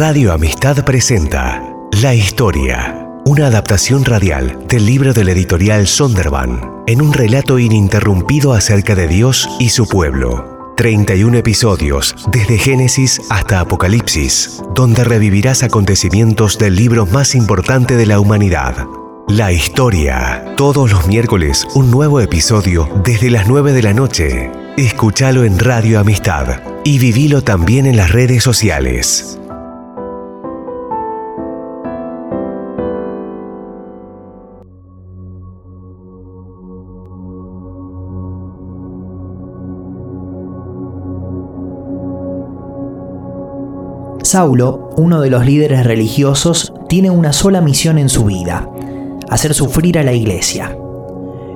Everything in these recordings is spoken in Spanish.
Radio Amistad presenta La Historia, una adaptación radial del libro del editorial Sonderban, en un relato ininterrumpido acerca de Dios y su pueblo. 31 episodios, desde Génesis hasta Apocalipsis, donde revivirás acontecimientos del libro más importante de la humanidad. La historia. Todos los miércoles un nuevo episodio desde las 9 de la noche. Escúchalo en Radio Amistad y vivilo también en las redes sociales. Saulo, uno de los líderes religiosos, tiene una sola misión en su vida, hacer sufrir a la iglesia.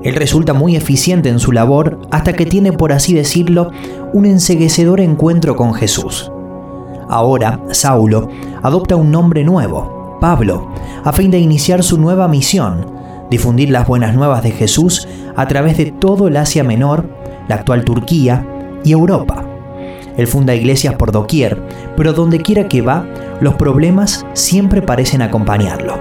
Él resulta muy eficiente en su labor hasta que tiene, por así decirlo, un enseguecedor encuentro con Jesús. Ahora, Saulo adopta un nombre nuevo, Pablo, a fin de iniciar su nueva misión, difundir las buenas nuevas de Jesús a través de todo el Asia Menor, la actual Turquía y Europa. Él funda iglesias por doquier, pero donde quiera que va, los problemas siempre parecen acompañarlo.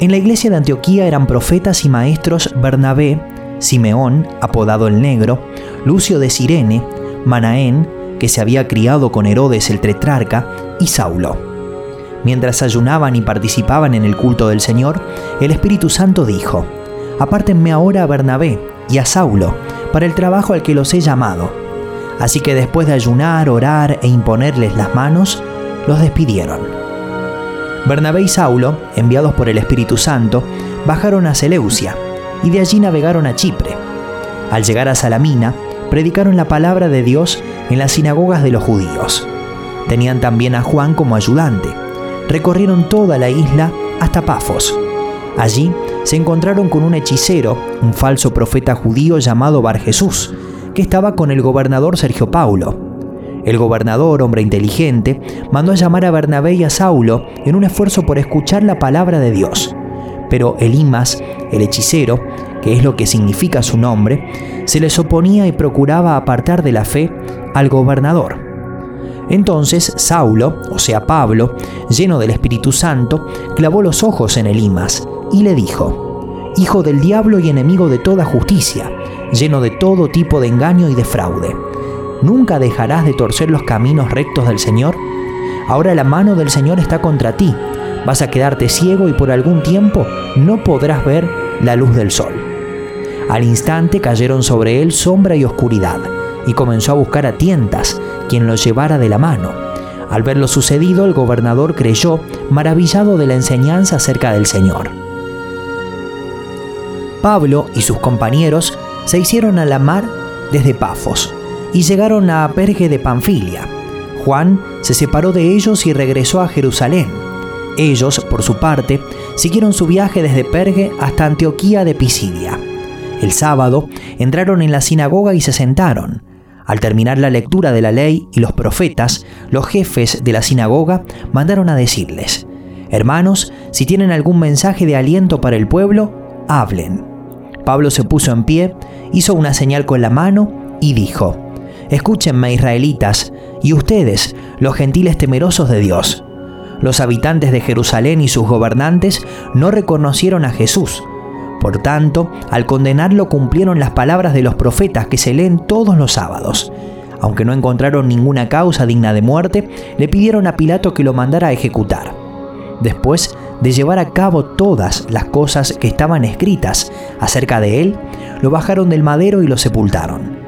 En la iglesia de Antioquía eran profetas y maestros Bernabé, Simeón, apodado el Negro, Lucio de Sirene, Manaén, que se había criado con Herodes el tetrarca, y Saulo. Mientras ayunaban y participaban en el culto del Señor, el Espíritu Santo dijo, Apártenme ahora a Bernabé y a Saulo para el trabajo al que los he llamado. Así que después de ayunar, orar e imponerles las manos, los despidieron. Bernabé y Saulo, enviados por el Espíritu Santo, bajaron a Seleucia y de allí navegaron a Chipre. Al llegar a Salamina, predicaron la palabra de Dios en las sinagogas de los judíos. Tenían también a Juan como ayudante. Recorrieron toda la isla hasta Pafos. Allí se encontraron con un hechicero, un falso profeta judío llamado Bar Jesús, estaba con el gobernador Sergio Paulo. El gobernador, hombre inteligente, mandó a llamar a Bernabé y a Saulo en un esfuerzo por escuchar la palabra de Dios. Pero Elimas, el hechicero, que es lo que significa su nombre, se les oponía y procuraba apartar de la fe al gobernador. Entonces Saulo, o sea Pablo, lleno del Espíritu Santo, clavó los ojos en Elimas y le dijo, Hijo del diablo y enemigo de toda justicia, lleno de todo tipo de engaño y de fraude. ¿Nunca dejarás de torcer los caminos rectos del Señor? Ahora la mano del Señor está contra ti. Vas a quedarte ciego y por algún tiempo no podrás ver la luz del sol. Al instante cayeron sobre él sombra y oscuridad, y comenzó a buscar a tientas quien lo llevara de la mano. Al ver lo sucedido, el gobernador creyó, maravillado de la enseñanza acerca del Señor. Pablo y sus compañeros se hicieron a la mar desde Pafos y llegaron a Perge de Panfilia. Juan se separó de ellos y regresó a Jerusalén. Ellos, por su parte, siguieron su viaje desde Perge hasta Antioquía de Pisidia. El sábado entraron en la sinagoga y se sentaron. Al terminar la lectura de la ley y los profetas, los jefes de la sinagoga mandaron a decirles, Hermanos, si tienen algún mensaje de aliento para el pueblo, hablen. Pablo se puso en pie, hizo una señal con la mano y dijo, Escúchenme israelitas, y ustedes, los gentiles temerosos de Dios. Los habitantes de Jerusalén y sus gobernantes no reconocieron a Jesús. Por tanto, al condenarlo cumplieron las palabras de los profetas que se leen todos los sábados. Aunque no encontraron ninguna causa digna de muerte, le pidieron a Pilato que lo mandara a ejecutar. Después de llevar a cabo todas las cosas que estaban escritas acerca de él, lo bajaron del madero y lo sepultaron.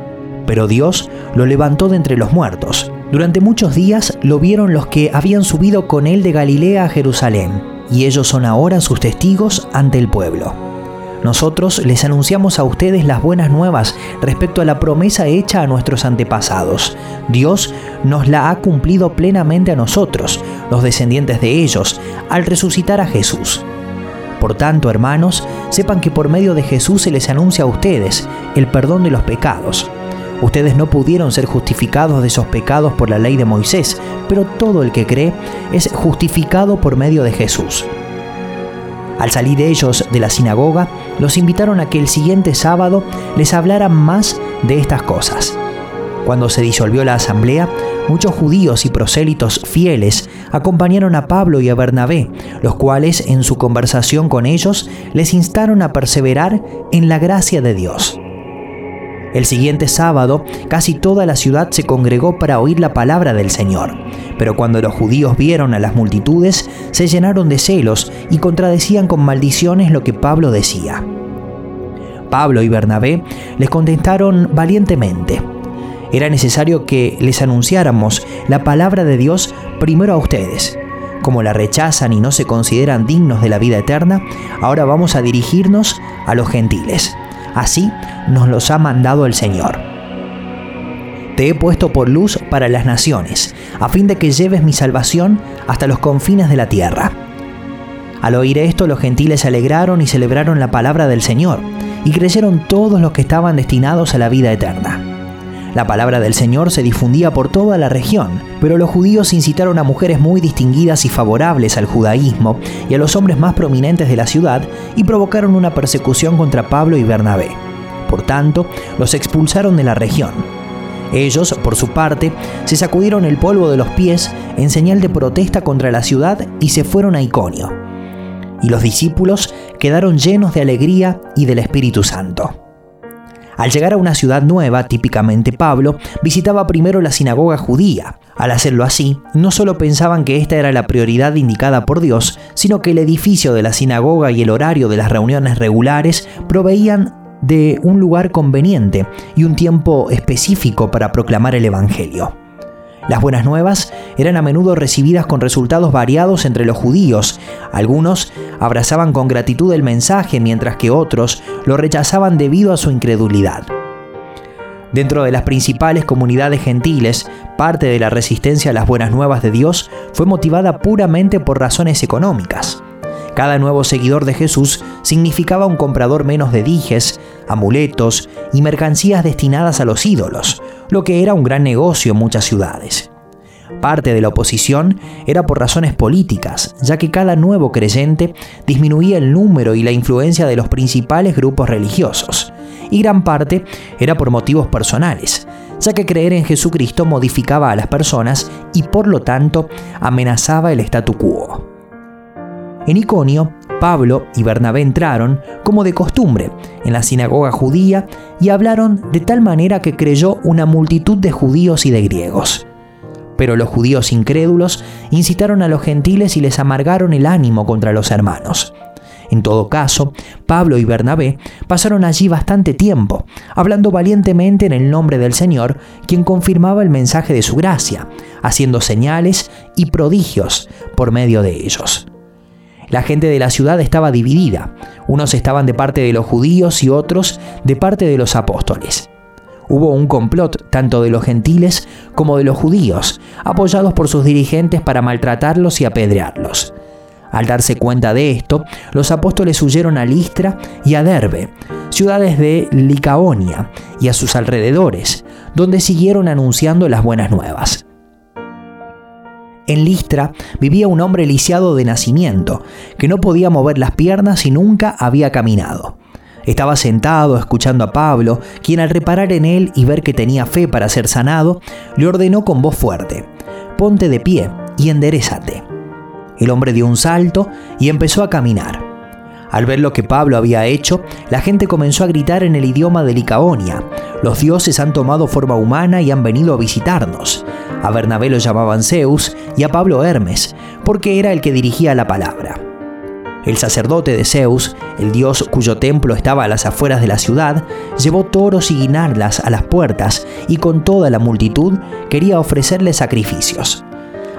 Pero Dios lo levantó de entre los muertos. Durante muchos días lo vieron los que habían subido con él de Galilea a Jerusalén, y ellos son ahora sus testigos ante el pueblo. Nosotros les anunciamos a ustedes las buenas nuevas respecto a la promesa hecha a nuestros antepasados. Dios nos la ha cumplido plenamente a nosotros, los descendientes de ellos, al resucitar a Jesús. Por tanto, hermanos, sepan que por medio de Jesús se les anuncia a ustedes el perdón de los pecados. Ustedes no pudieron ser justificados de esos pecados por la ley de Moisés, pero todo el que cree es justificado por medio de Jesús. Al salir ellos de la sinagoga, los invitaron a que el siguiente sábado les hablaran más de estas cosas. Cuando se disolvió la asamblea, muchos judíos y prosélitos fieles acompañaron a Pablo y a Bernabé, los cuales en su conversación con ellos les instaron a perseverar en la gracia de Dios. El siguiente sábado, casi toda la ciudad se congregó para oír la palabra del Señor. Pero cuando los judíos vieron a las multitudes, se llenaron de celos y contradecían con maldiciones lo que Pablo decía. Pablo y Bernabé les contestaron valientemente. Era necesario que les anunciáramos la palabra de Dios primero a ustedes. Como la rechazan y no se consideran dignos de la vida eterna, ahora vamos a dirigirnos a los gentiles. Así nos los ha mandado el Señor. Te he puesto por luz para las naciones, a fin de que lleves mi salvación hasta los confines de la tierra. Al oír esto, los gentiles se alegraron y celebraron la palabra del Señor, y creyeron todos los que estaban destinados a la vida eterna. La palabra del Señor se difundía por toda la región, pero los judíos incitaron a mujeres muy distinguidas y favorables al judaísmo y a los hombres más prominentes de la ciudad y provocaron una persecución contra Pablo y Bernabé. Por tanto, los expulsaron de la región. Ellos, por su parte, se sacudieron el polvo de los pies en señal de protesta contra la ciudad y se fueron a Iconio. Y los discípulos quedaron llenos de alegría y del Espíritu Santo. Al llegar a una ciudad nueva, típicamente Pablo, visitaba primero la sinagoga judía. Al hacerlo así, no solo pensaban que esta era la prioridad indicada por Dios, sino que el edificio de la sinagoga y el horario de las reuniones regulares proveían de un lugar conveniente y un tiempo específico para proclamar el Evangelio. Las buenas nuevas eran a menudo recibidas con resultados variados entre los judíos. Algunos abrazaban con gratitud el mensaje, mientras que otros lo rechazaban debido a su incredulidad. Dentro de las principales comunidades gentiles, parte de la resistencia a las buenas nuevas de Dios fue motivada puramente por razones económicas. Cada nuevo seguidor de Jesús significaba un comprador menos de dijes, amuletos y mercancías destinadas a los ídolos, lo que era un gran negocio en muchas ciudades. Parte de la oposición era por razones políticas, ya que cada nuevo creyente disminuía el número y la influencia de los principales grupos religiosos, y gran parte era por motivos personales, ya que creer en Jesucristo modificaba a las personas y por lo tanto amenazaba el statu quo. En Iconio, Pablo y Bernabé entraron, como de costumbre, en la sinagoga judía y hablaron de tal manera que creyó una multitud de judíos y de griegos. Pero los judíos incrédulos incitaron a los gentiles y les amargaron el ánimo contra los hermanos. En todo caso, Pablo y Bernabé pasaron allí bastante tiempo, hablando valientemente en el nombre del Señor, quien confirmaba el mensaje de su gracia, haciendo señales y prodigios por medio de ellos. La gente de la ciudad estaba dividida. Unos estaban de parte de los judíos y otros de parte de los apóstoles. Hubo un complot tanto de los gentiles como de los judíos, apoyados por sus dirigentes para maltratarlos y apedrearlos. Al darse cuenta de esto, los apóstoles huyeron a Listra y a Derbe, ciudades de Licaonia y a sus alrededores, donde siguieron anunciando las buenas nuevas. En Listra vivía un hombre lisiado de nacimiento, que no podía mover las piernas y nunca había caminado. Estaba sentado escuchando a Pablo, quien al reparar en él y ver que tenía fe para ser sanado, le ordenó con voz fuerte, Ponte de pie y enderezate. El hombre dio un salto y empezó a caminar. Al ver lo que Pablo había hecho, la gente comenzó a gritar en el idioma de Licaonia, los dioses han tomado forma humana y han venido a visitarnos. A Bernabé lo llamaban Zeus y a Pablo Hermes, porque era el que dirigía la palabra. El sacerdote de Zeus, el dios cuyo templo estaba a las afueras de la ciudad, llevó toros y guinardas a las puertas y con toda la multitud quería ofrecerle sacrificios.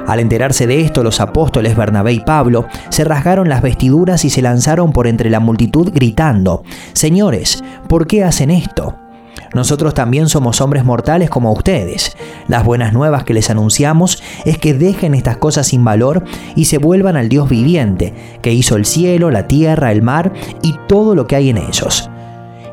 Al enterarse de esto, los apóstoles Bernabé y Pablo se rasgaron las vestiduras y se lanzaron por entre la multitud gritando, Señores, ¿por qué hacen esto? Nosotros también somos hombres mortales como ustedes. Las buenas nuevas que les anunciamos es que dejen estas cosas sin valor y se vuelvan al Dios viviente, que hizo el cielo, la tierra, el mar y todo lo que hay en ellos.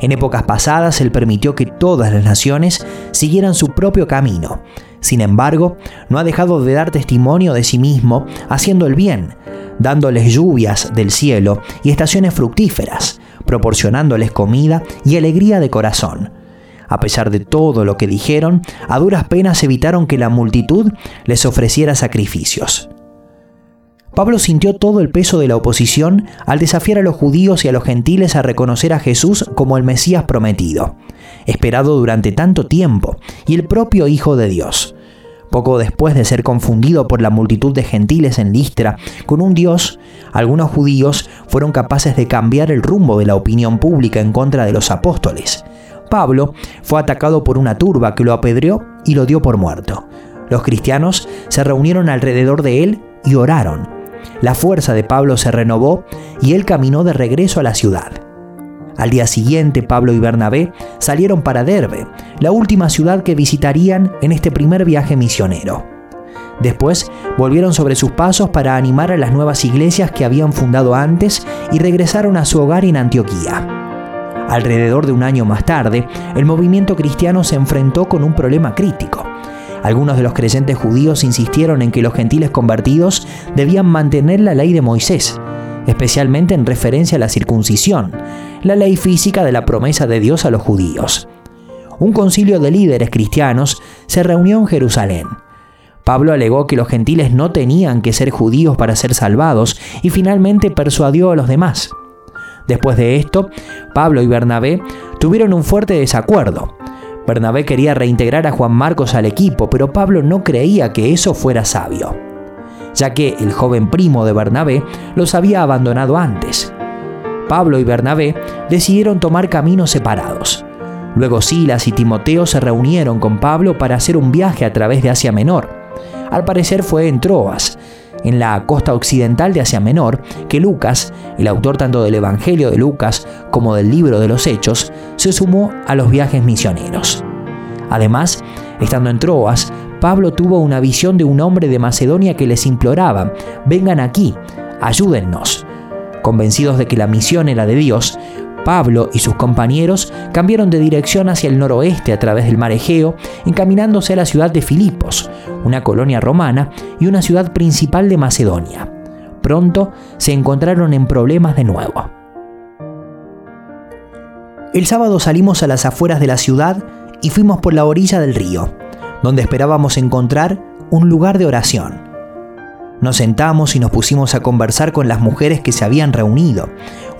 En épocas pasadas Él permitió que todas las naciones siguieran su propio camino. Sin embargo, no ha dejado de dar testimonio de sí mismo haciendo el bien, dándoles lluvias del cielo y estaciones fructíferas, proporcionándoles comida y alegría de corazón A pesar de todo lo que dijeron, a duras penas evitaron que la multitud les ofreciera sacrificios. Pablo sintió todo el peso de la oposición al desafiar a los judíos y a los gentiles a reconocer a Jesús como el Mesías prometido, esperado durante tanto tiempo, y el propio Hijo de Dios. Poco después de ser confundido por la multitud de gentiles en Listra con un dios, algunos judíos fueron capaces de cambiar el rumbo de la opinión pública en contra de los apóstoles. Pablo fue atacado por una turba que lo apedreó y lo dio por muerto. Los cristianos se reunieron alrededor de él y oraron. La fuerza de Pablo se renovó y él caminó de regreso a la ciudad. Al día siguiente, Pablo y Bernabé salieron para Derbe, la última ciudad que visitarían en este primer viaje misionero. Después volvieron sobre sus pasos para animar a las nuevas iglesias que habían fundado antes y regresaron a su hogar en Antioquía. Alrededor de un año más tarde, el movimiento cristiano se enfrentó con un problema crítico. Algunos de los creyentes judíos insistieron en que los gentiles convertidos debían mantener la ley de Moisés, especialmente en referencia a la circuncisión, la ley física de la promesa de Dios a los judíos. Un concilio de líderes cristianos se reunió en Jerusalén. Pablo alegó que los gentiles no tenían que ser judíos para ser salvados y finalmente persuadió a los demás. Después de esto, Pablo y Bernabé tuvieron un fuerte desacuerdo. Bernabé quería reintegrar a Juan Marcos al equipo, pero Pablo no creía que eso fuera sabio, ya que el joven primo de Bernabé los había abandonado antes. Pablo y Bernabé decidieron tomar caminos separados. Luego Silas y Timoteo se reunieron con Pablo para hacer un viaje a través de Asia Menor. Al parecer fue en Troas, en la costa occidental de Asia Menor, que Lucas, el autor tanto del Evangelio de Lucas como del libro de los Hechos, se sumó a los viajes misioneros. Además, estando en Troas, Pablo tuvo una visión de un hombre de Macedonia que les imploraba, vengan aquí, ayúdennos. Convencidos de que la misión era de Dios, Pablo y sus compañeros cambiaron de dirección hacia el noroeste a través del mar Egeo, encaminándose a la ciudad de Filipos, una colonia romana y una ciudad principal de Macedonia. Pronto se encontraron en problemas de nuevo. El sábado salimos a las afueras de la ciudad y fuimos por la orilla del río, donde esperábamos encontrar un lugar de oración. Nos sentamos y nos pusimos a conversar con las mujeres que se habían reunido.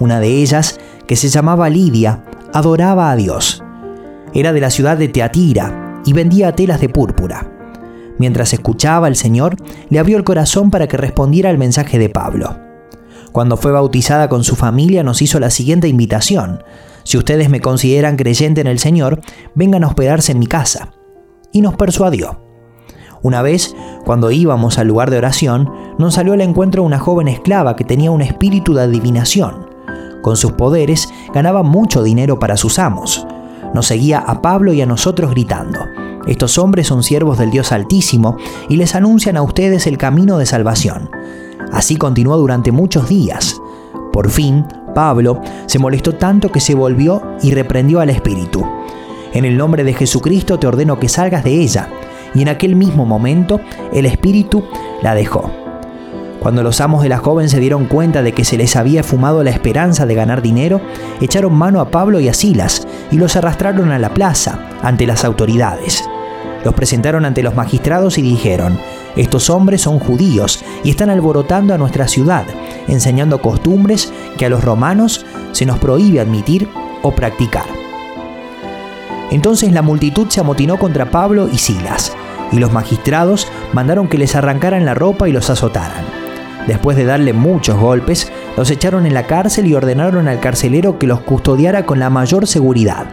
Una de ellas, que se llamaba Lidia, adoraba a Dios. Era de la ciudad de Teatira y vendía telas de púrpura. Mientras escuchaba, el Señor le abrió el corazón para que respondiera al mensaje de Pablo. Cuando fue bautizada con su familia nos hizo la siguiente invitación. Si ustedes me consideran creyente en el Señor, vengan a hospedarse en mi casa. Y nos persuadió. Una vez, cuando íbamos al lugar de oración, nos salió al encuentro una joven esclava que tenía un espíritu de adivinación. Con sus poderes ganaba mucho dinero para sus amos. Nos seguía a Pablo y a nosotros gritando, estos hombres son siervos del Dios Altísimo y les anuncian a ustedes el camino de salvación. Así continuó durante muchos días. Por fin, Pablo se molestó tanto que se volvió y reprendió al espíritu. En el nombre de Jesucristo te ordeno que salgas de ella y en aquel mismo momento el espíritu la dejó. Cuando los amos de la joven se dieron cuenta de que se les había fumado la esperanza de ganar dinero, echaron mano a Pablo y a Silas y los arrastraron a la plaza ante las autoridades. Los presentaron ante los magistrados y dijeron, estos hombres son judíos y están alborotando a nuestra ciudad, enseñando costumbres que a los romanos se nos prohíbe admitir o practicar. Entonces la multitud se amotinó contra Pablo y Silas, y los magistrados mandaron que les arrancaran la ropa y los azotaran. Después de darle muchos golpes, los echaron en la cárcel y ordenaron al carcelero que los custodiara con la mayor seguridad.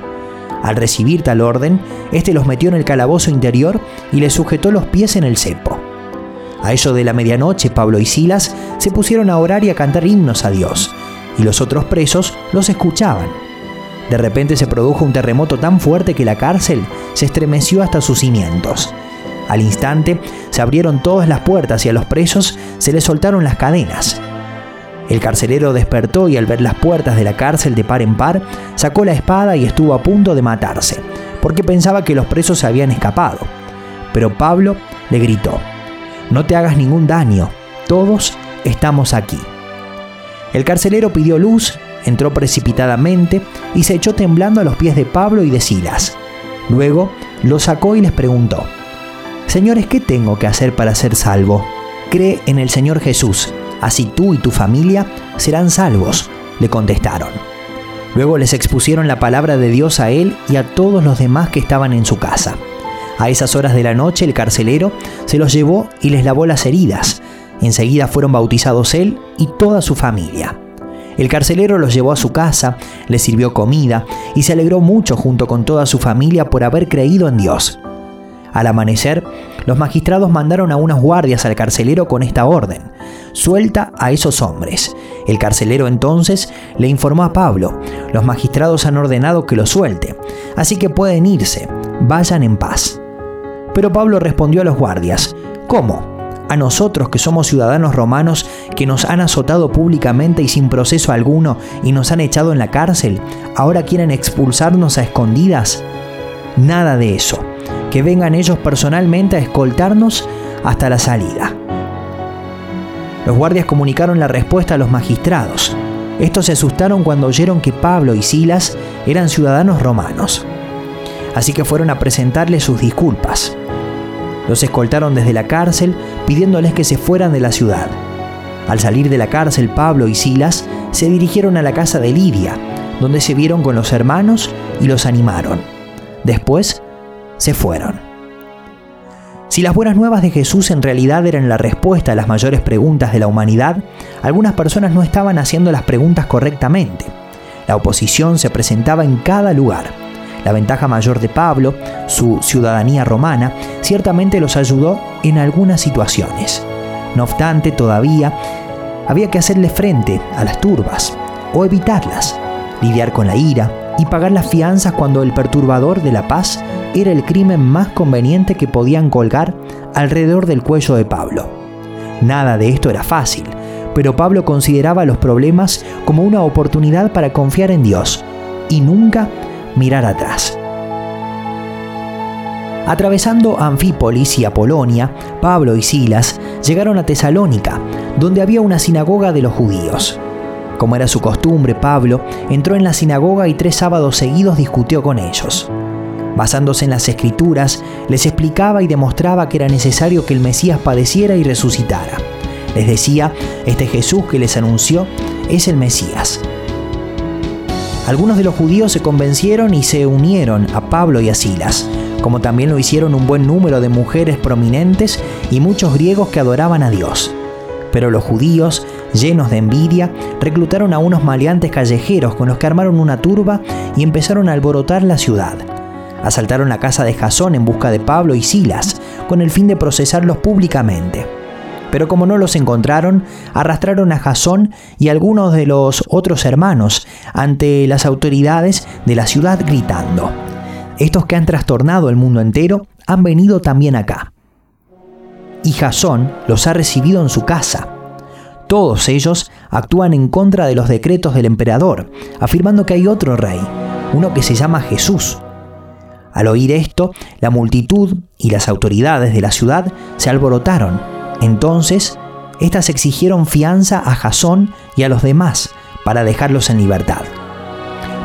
Al recibir tal orden, éste los metió en el calabozo interior y les sujetó los pies en el cepo. A eso de la medianoche, Pablo y Silas se pusieron a orar y a cantar himnos a Dios, y los otros presos los escuchaban. De repente se produjo un terremoto tan fuerte que la cárcel se estremeció hasta sus cimientos. Al instante se abrieron todas las puertas y a los presos se les soltaron las cadenas. El carcelero despertó y al ver las puertas de la cárcel de par en par, sacó la espada y estuvo a punto de matarse, porque pensaba que los presos se habían escapado. Pero Pablo le gritó, No te hagas ningún daño, todos estamos aquí. El carcelero pidió luz entró precipitadamente y se echó temblando a los pies de Pablo y de Silas. Luego lo sacó y les preguntó, Señores, ¿qué tengo que hacer para ser salvo? Cree en el Señor Jesús, así tú y tu familia serán salvos, le contestaron. Luego les expusieron la palabra de Dios a él y a todos los demás que estaban en su casa. A esas horas de la noche el carcelero se los llevó y les lavó las heridas. Enseguida fueron bautizados él y toda su familia. El carcelero los llevó a su casa, les sirvió comida y se alegró mucho junto con toda su familia por haber creído en Dios. Al amanecer, los magistrados mandaron a unas guardias al carcelero con esta orden. Suelta a esos hombres. El carcelero entonces le informó a Pablo, los magistrados han ordenado que lo suelte, así que pueden irse, vayan en paz. Pero Pablo respondió a los guardias, ¿cómo? A nosotros que somos ciudadanos romanos, que nos han azotado públicamente y sin proceso alguno y nos han echado en la cárcel, ahora quieren expulsarnos a escondidas. Nada de eso. Que vengan ellos personalmente a escoltarnos hasta la salida. Los guardias comunicaron la respuesta a los magistrados. Estos se asustaron cuando oyeron que Pablo y Silas eran ciudadanos romanos. Así que fueron a presentarles sus disculpas. Los escoltaron desde la cárcel pidiéndoles que se fueran de la ciudad. Al salir de la cárcel, Pablo y Silas se dirigieron a la casa de Lidia, donde se vieron con los hermanos y los animaron. Después se fueron. Si las buenas nuevas de Jesús en realidad eran la respuesta a las mayores preguntas de la humanidad, algunas personas no estaban haciendo las preguntas correctamente. La oposición se presentaba en cada lugar. La ventaja mayor de Pablo, su ciudadanía romana, ciertamente los ayudó en algunas situaciones. No obstante, todavía había que hacerle frente a las turbas o evitarlas, lidiar con la ira y pagar las fianzas cuando el perturbador de la paz era el crimen más conveniente que podían colgar alrededor del cuello de Pablo. Nada de esto era fácil, pero Pablo consideraba los problemas como una oportunidad para confiar en Dios y nunca mirar atrás. Atravesando Anfípolis y Apolonia, Pablo y Silas llegaron a Tesalónica, donde había una sinagoga de los judíos. Como era su costumbre, Pablo entró en la sinagoga y tres sábados seguidos discutió con ellos. Basándose en las escrituras, les explicaba y demostraba que era necesario que el Mesías padeciera y resucitara. Les decía, este Jesús que les anunció es el Mesías. Algunos de los judíos se convencieron y se unieron a Pablo y a Silas, como también lo hicieron un buen número de mujeres prominentes y muchos griegos que adoraban a Dios. Pero los judíos, llenos de envidia, reclutaron a unos maleantes callejeros con los que armaron una turba y empezaron a alborotar la ciudad. Asaltaron la casa de Jasón en busca de Pablo y Silas, con el fin de procesarlos públicamente. Pero como no los encontraron, arrastraron a Jasón y algunos de los otros hermanos ante las autoridades de la ciudad gritando, estos que han trastornado el mundo entero han venido también acá. Y Jasón los ha recibido en su casa. Todos ellos actúan en contra de los decretos del emperador, afirmando que hay otro rey, uno que se llama Jesús. Al oír esto, la multitud y las autoridades de la ciudad se alborotaron entonces, éstas exigieron fianza a Jasón y a los demás para dejarlos en libertad.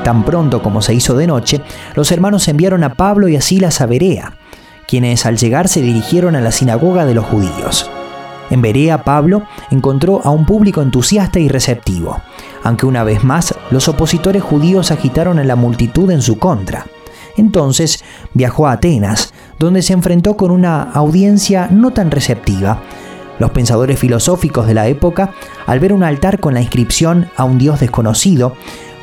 Tan pronto como se hizo de noche, los hermanos enviaron a Pablo y a Silas a Berea, quienes al llegar se dirigieron a la sinagoga de los judíos. En Berea, Pablo encontró a un público entusiasta y receptivo, aunque una vez más los opositores judíos agitaron a la multitud en su contra. Entonces viajó a Atenas, donde se enfrentó con una audiencia no tan receptiva. Los pensadores filosóficos de la época, al ver un altar con la inscripción a un dios desconocido,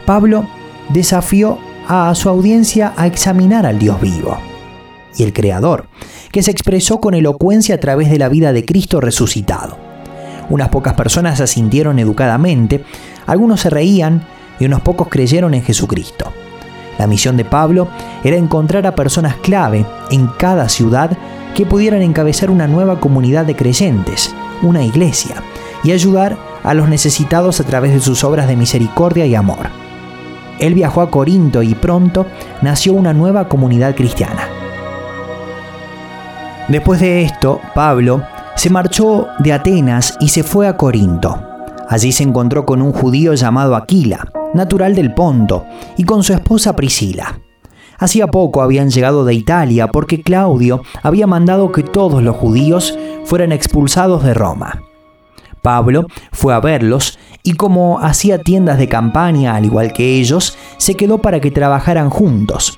Pablo desafió a su audiencia a examinar al Dios vivo y el Creador, que se expresó con elocuencia a través de la vida de Cristo resucitado. Unas pocas personas asintieron educadamente, algunos se reían y unos pocos creyeron en Jesucristo. La misión de Pablo era encontrar a personas clave en cada ciudad que pudieran encabezar una nueva comunidad de creyentes, una iglesia, y ayudar a los necesitados a través de sus obras de misericordia y amor. Él viajó a Corinto y pronto nació una nueva comunidad cristiana. Después de esto, Pablo se marchó de Atenas y se fue a Corinto. Allí se encontró con un judío llamado Aquila, natural del Ponto, y con su esposa Priscila. Hacía poco habían llegado de Italia porque Claudio había mandado que todos los judíos fueran expulsados de Roma. Pablo fue a verlos y como hacía tiendas de campaña al igual que ellos, se quedó para que trabajaran juntos.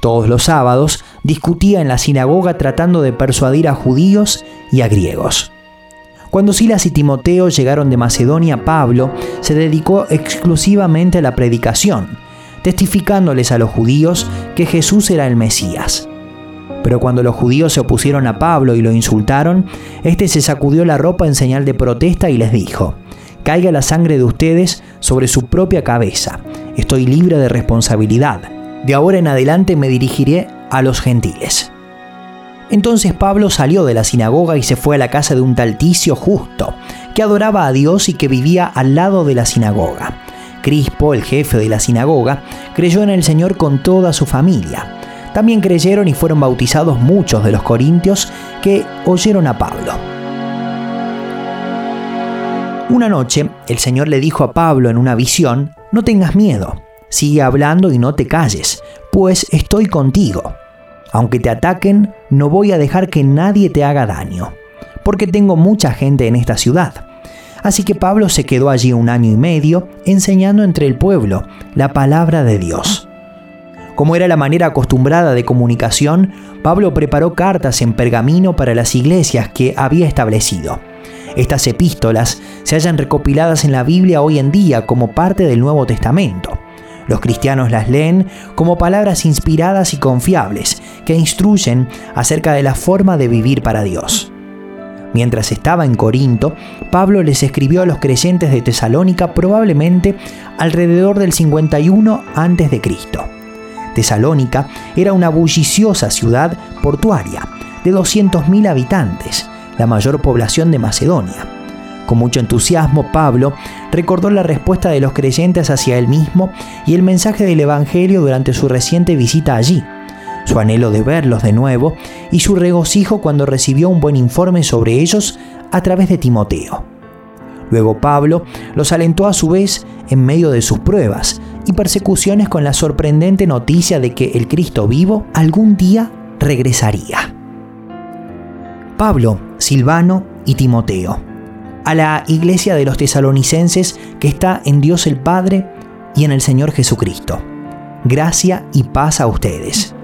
Todos los sábados discutía en la sinagoga tratando de persuadir a judíos y a griegos. Cuando Silas y Timoteo llegaron de Macedonia, Pablo se dedicó exclusivamente a la predicación, testificándoles a los judíos que Jesús era el Mesías. Pero cuando los judíos se opusieron a Pablo y lo insultaron, éste se sacudió la ropa en señal de protesta y les dijo, Caiga la sangre de ustedes sobre su propia cabeza, estoy libre de responsabilidad. De ahora en adelante me dirigiré a los gentiles. Entonces Pablo salió de la sinagoga y se fue a la casa de un tal Ticio justo, que adoraba a Dios y que vivía al lado de la sinagoga. Crispo, el jefe de la sinagoga, creyó en el Señor con toda su familia. También creyeron y fueron bautizados muchos de los corintios que oyeron a Pablo. Una noche el Señor le dijo a Pablo en una visión, no tengas miedo, sigue hablando y no te calles, pues estoy contigo. Aunque te ataquen, no voy a dejar que nadie te haga daño, porque tengo mucha gente en esta ciudad Así que Pablo se quedó allí un año y medio enseñando entre el pueblo la palabra de Dios. Como era la manera acostumbrada de comunicación, Pablo preparó cartas en pergamino para las iglesias que había establecido. Estas epístolas se hallan recopiladas en la Biblia hoy en día como parte del Nuevo Testamento. Los cristianos las leen como palabras inspiradas y confiables que instruyen acerca de la forma de vivir para Dios. Mientras estaba en Corinto, Pablo les escribió a los creyentes de Tesalónica probablemente alrededor del 51 a.C. Tesalónica era una bulliciosa ciudad portuaria de 200.000 habitantes, la mayor población de Macedonia. Con mucho entusiasmo, Pablo recordó la respuesta de los creyentes hacia él mismo y el mensaje del Evangelio durante su reciente visita allí su anhelo de verlos de nuevo y su regocijo cuando recibió un buen informe sobre ellos a través de Timoteo. Luego Pablo los alentó a su vez en medio de sus pruebas y persecuciones con la sorprendente noticia de que el Cristo vivo algún día regresaría. Pablo, Silvano y Timoteo, a la iglesia de los tesalonicenses que está en Dios el Padre y en el Señor Jesucristo. Gracia y paz a ustedes.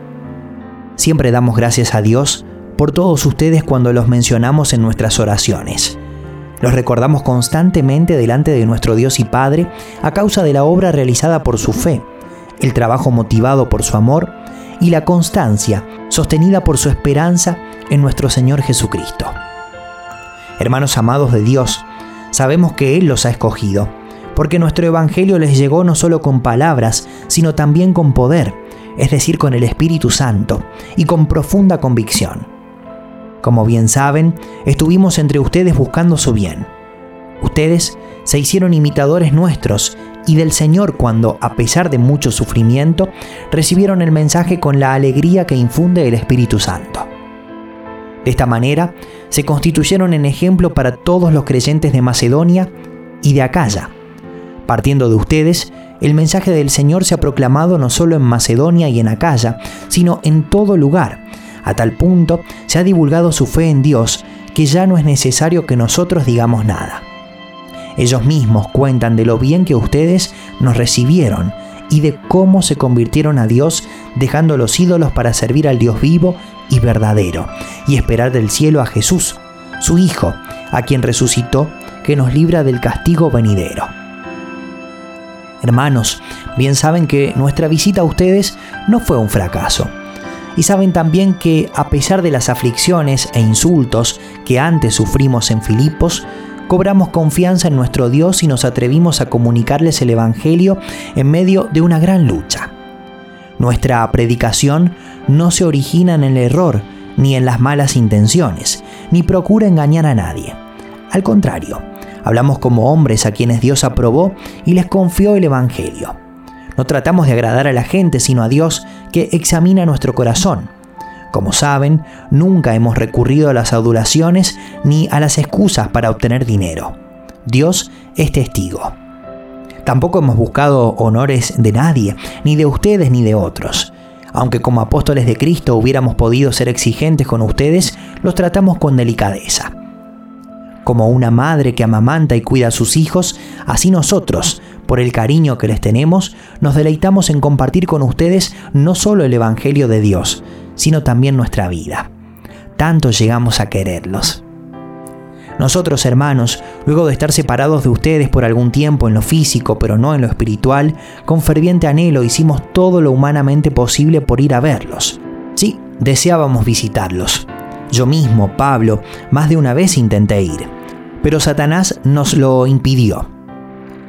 Siempre damos gracias a Dios por todos ustedes cuando los mencionamos en nuestras oraciones. Los recordamos constantemente delante de nuestro Dios y Padre a causa de la obra realizada por su fe, el trabajo motivado por su amor y la constancia sostenida por su esperanza en nuestro Señor Jesucristo. Hermanos amados de Dios, sabemos que Él los ha escogido, porque nuestro Evangelio les llegó no solo con palabras, sino también con poder es decir, con el Espíritu Santo, y con profunda convicción. Como bien saben, estuvimos entre ustedes buscando su bien. Ustedes se hicieron imitadores nuestros y del Señor cuando, a pesar de mucho sufrimiento, recibieron el mensaje con la alegría que infunde el Espíritu Santo. De esta manera, se constituyeron en ejemplo para todos los creyentes de Macedonia y de Acaya. Partiendo de ustedes, el mensaje del Señor se ha proclamado no solo en Macedonia y en Acaya, sino en todo lugar. A tal punto se ha divulgado su fe en Dios que ya no es necesario que nosotros digamos nada. Ellos mismos cuentan de lo bien que ustedes nos recibieron y de cómo se convirtieron a Dios dejando los ídolos para servir al Dios vivo y verdadero y esperar del cielo a Jesús, su Hijo, a quien resucitó, que nos libra del castigo venidero. Hermanos, bien saben que nuestra visita a ustedes no fue un fracaso. Y saben también que a pesar de las aflicciones e insultos que antes sufrimos en Filipos, cobramos confianza en nuestro Dios y nos atrevimos a comunicarles el Evangelio en medio de una gran lucha. Nuestra predicación no se origina en el error ni en las malas intenciones, ni procura engañar a nadie. Al contrario, Hablamos como hombres a quienes Dios aprobó y les confió el Evangelio. No tratamos de agradar a la gente, sino a Dios que examina nuestro corazón. Como saben, nunca hemos recurrido a las adulaciones ni a las excusas para obtener dinero. Dios es testigo. Tampoco hemos buscado honores de nadie, ni de ustedes ni de otros. Aunque como apóstoles de Cristo hubiéramos podido ser exigentes con ustedes, los tratamos con delicadeza. Como una madre que amamanta y cuida a sus hijos, así nosotros, por el cariño que les tenemos, nos deleitamos en compartir con ustedes no solo el Evangelio de Dios, sino también nuestra vida. Tanto llegamos a quererlos. Nosotros, hermanos, luego de estar separados de ustedes por algún tiempo en lo físico, pero no en lo espiritual, con ferviente anhelo hicimos todo lo humanamente posible por ir a verlos. Sí, deseábamos visitarlos. Yo mismo, Pablo, más de una vez intenté ir, pero Satanás nos lo impidió.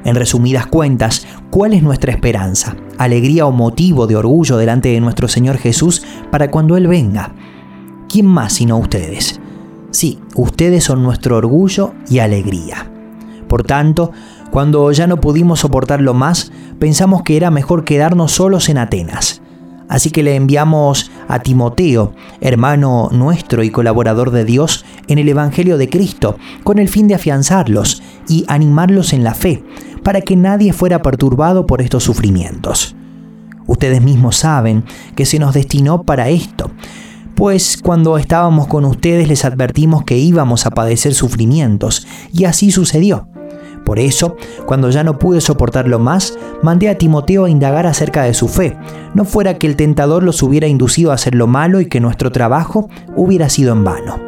En resumidas cuentas, ¿cuál es nuestra esperanza, alegría o motivo de orgullo delante de nuestro Señor Jesús para cuando Él venga? ¿Quién más sino ustedes? Sí, ustedes son nuestro orgullo y alegría. Por tanto, cuando ya no pudimos soportarlo más, pensamos que era mejor quedarnos solos en Atenas. Así que le enviamos a Timoteo, hermano nuestro y colaborador de Dios en el Evangelio de Cristo, con el fin de afianzarlos y animarlos en la fe, para que nadie fuera perturbado por estos sufrimientos. Ustedes mismos saben que se nos destinó para esto, pues cuando estábamos con ustedes les advertimos que íbamos a padecer sufrimientos, y así sucedió. Por eso, cuando ya no pude soportarlo más, mandé a Timoteo a indagar acerca de su fe, no fuera que el tentador los hubiera inducido a hacer lo malo y que nuestro trabajo hubiera sido en vano.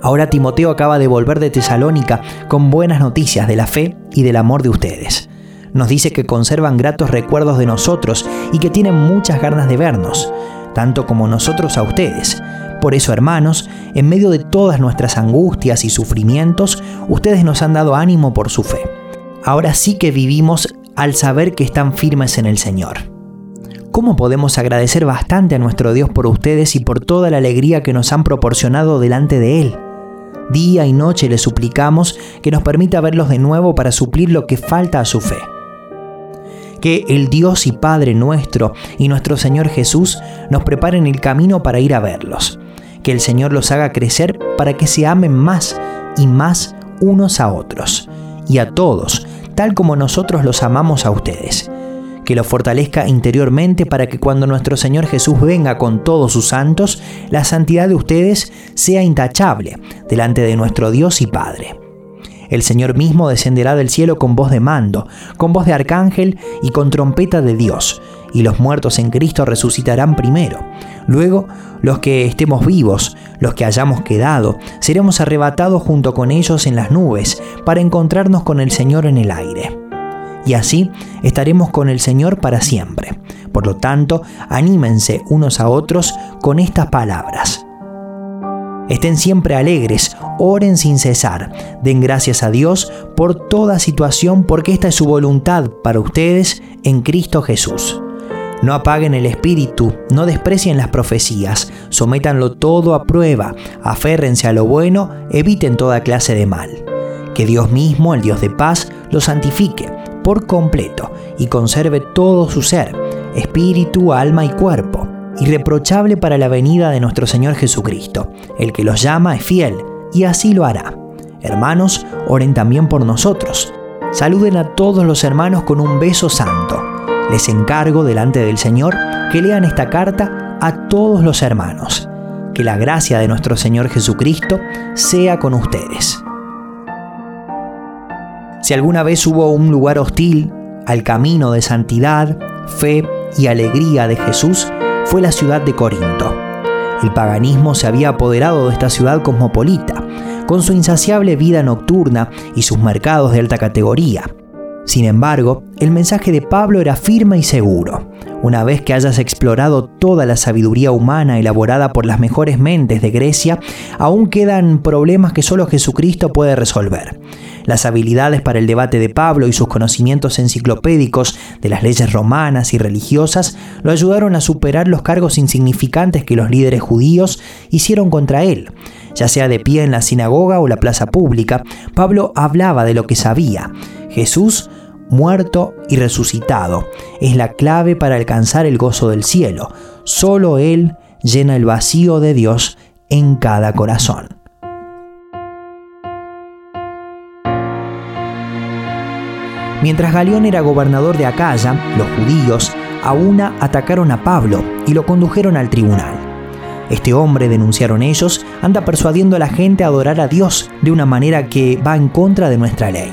Ahora Timoteo acaba de volver de Tesalónica con buenas noticias de la fe y del amor de ustedes. Nos dice que conservan gratos recuerdos de nosotros y que tienen muchas ganas de vernos, tanto como nosotros a ustedes. Por eso, hermanos, en medio de todas nuestras angustias y sufrimientos, ustedes nos han dado ánimo por su fe. Ahora sí que vivimos al saber que están firmes en el Señor. ¿Cómo podemos agradecer bastante a nuestro Dios por ustedes y por toda la alegría que nos han proporcionado delante de Él? Día y noche le suplicamos que nos permita verlos de nuevo para suplir lo que falta a su fe. Que el Dios y Padre nuestro y nuestro Señor Jesús nos preparen el camino para ir a verlos. Que el Señor los haga crecer para que se amen más y más unos a otros y a todos, tal como nosotros los amamos a ustedes que lo fortalezca interiormente para que cuando nuestro Señor Jesús venga con todos sus santos, la santidad de ustedes sea intachable delante de nuestro Dios y Padre. El Señor mismo descenderá del cielo con voz de mando, con voz de arcángel y con trompeta de Dios, y los muertos en Cristo resucitarán primero. Luego, los que estemos vivos, los que hayamos quedado, seremos arrebatados junto con ellos en las nubes, para encontrarnos con el Señor en el aire y así estaremos con el Señor para siempre. Por lo tanto, anímense unos a otros con estas palabras. Estén siempre alegres, oren sin cesar, den gracias a Dios por toda situación porque esta es su voluntad para ustedes en Cristo Jesús. No apaguen el espíritu, no desprecien las profecías, sométanlo todo a prueba, aférrense a lo bueno, eviten toda clase de mal. Que Dios mismo, el Dios de paz, los santifique por completo y conserve todo su ser, espíritu, alma y cuerpo, irreprochable para la venida de nuestro Señor Jesucristo. El que los llama es fiel y así lo hará. Hermanos, oren también por nosotros. Saluden a todos los hermanos con un beso santo. Les encargo delante del Señor que lean esta carta a todos los hermanos. Que la gracia de nuestro Señor Jesucristo sea con ustedes. Si alguna vez hubo un lugar hostil al camino de santidad, fe y alegría de Jesús, fue la ciudad de Corinto. El paganismo se había apoderado de esta ciudad cosmopolita, con su insaciable vida nocturna y sus mercados de alta categoría. Sin embargo, el mensaje de Pablo era firme y seguro. Una vez que hayas explorado toda la sabiduría humana elaborada por las mejores mentes de Grecia, aún quedan problemas que solo Jesucristo puede resolver. Las habilidades para el debate de Pablo y sus conocimientos enciclopédicos de las leyes romanas y religiosas lo ayudaron a superar los cargos insignificantes que los líderes judíos hicieron contra él. Ya sea de pie en la sinagoga o la plaza pública, Pablo hablaba de lo que sabía. Jesús muerto y resucitado, es la clave para alcanzar el gozo del cielo. Solo Él llena el vacío de Dios en cada corazón. Mientras Galión era gobernador de Acaya, los judíos, a una atacaron a Pablo y lo condujeron al tribunal. Este hombre, denunciaron ellos, anda persuadiendo a la gente a adorar a Dios de una manera que va en contra de nuestra ley.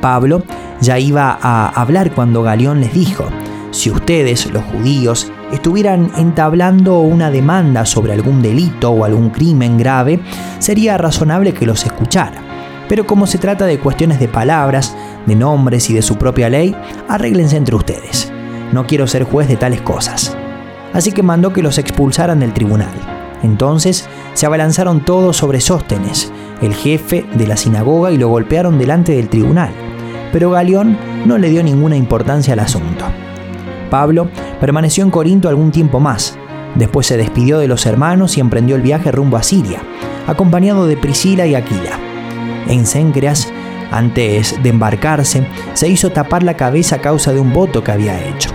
Pablo ya iba a hablar cuando Galeón les dijo, si ustedes, los judíos, estuvieran entablando una demanda sobre algún delito o algún crimen grave, sería razonable que los escuchara. Pero como se trata de cuestiones de palabras, de nombres y de su propia ley, arréglense entre ustedes. No quiero ser juez de tales cosas. Así que mandó que los expulsaran del tribunal. Entonces se abalanzaron todos sobre Sóstenes, el jefe de la sinagoga, y lo golpearon delante del tribunal. Pero Galeón no le dio ninguna importancia al asunto. Pablo permaneció en Corinto algún tiempo más. Después se despidió de los hermanos y emprendió el viaje rumbo a Siria, acompañado de Priscila y Aquila. En Cencreas, antes de embarcarse, se hizo tapar la cabeza a causa de un voto que había hecho.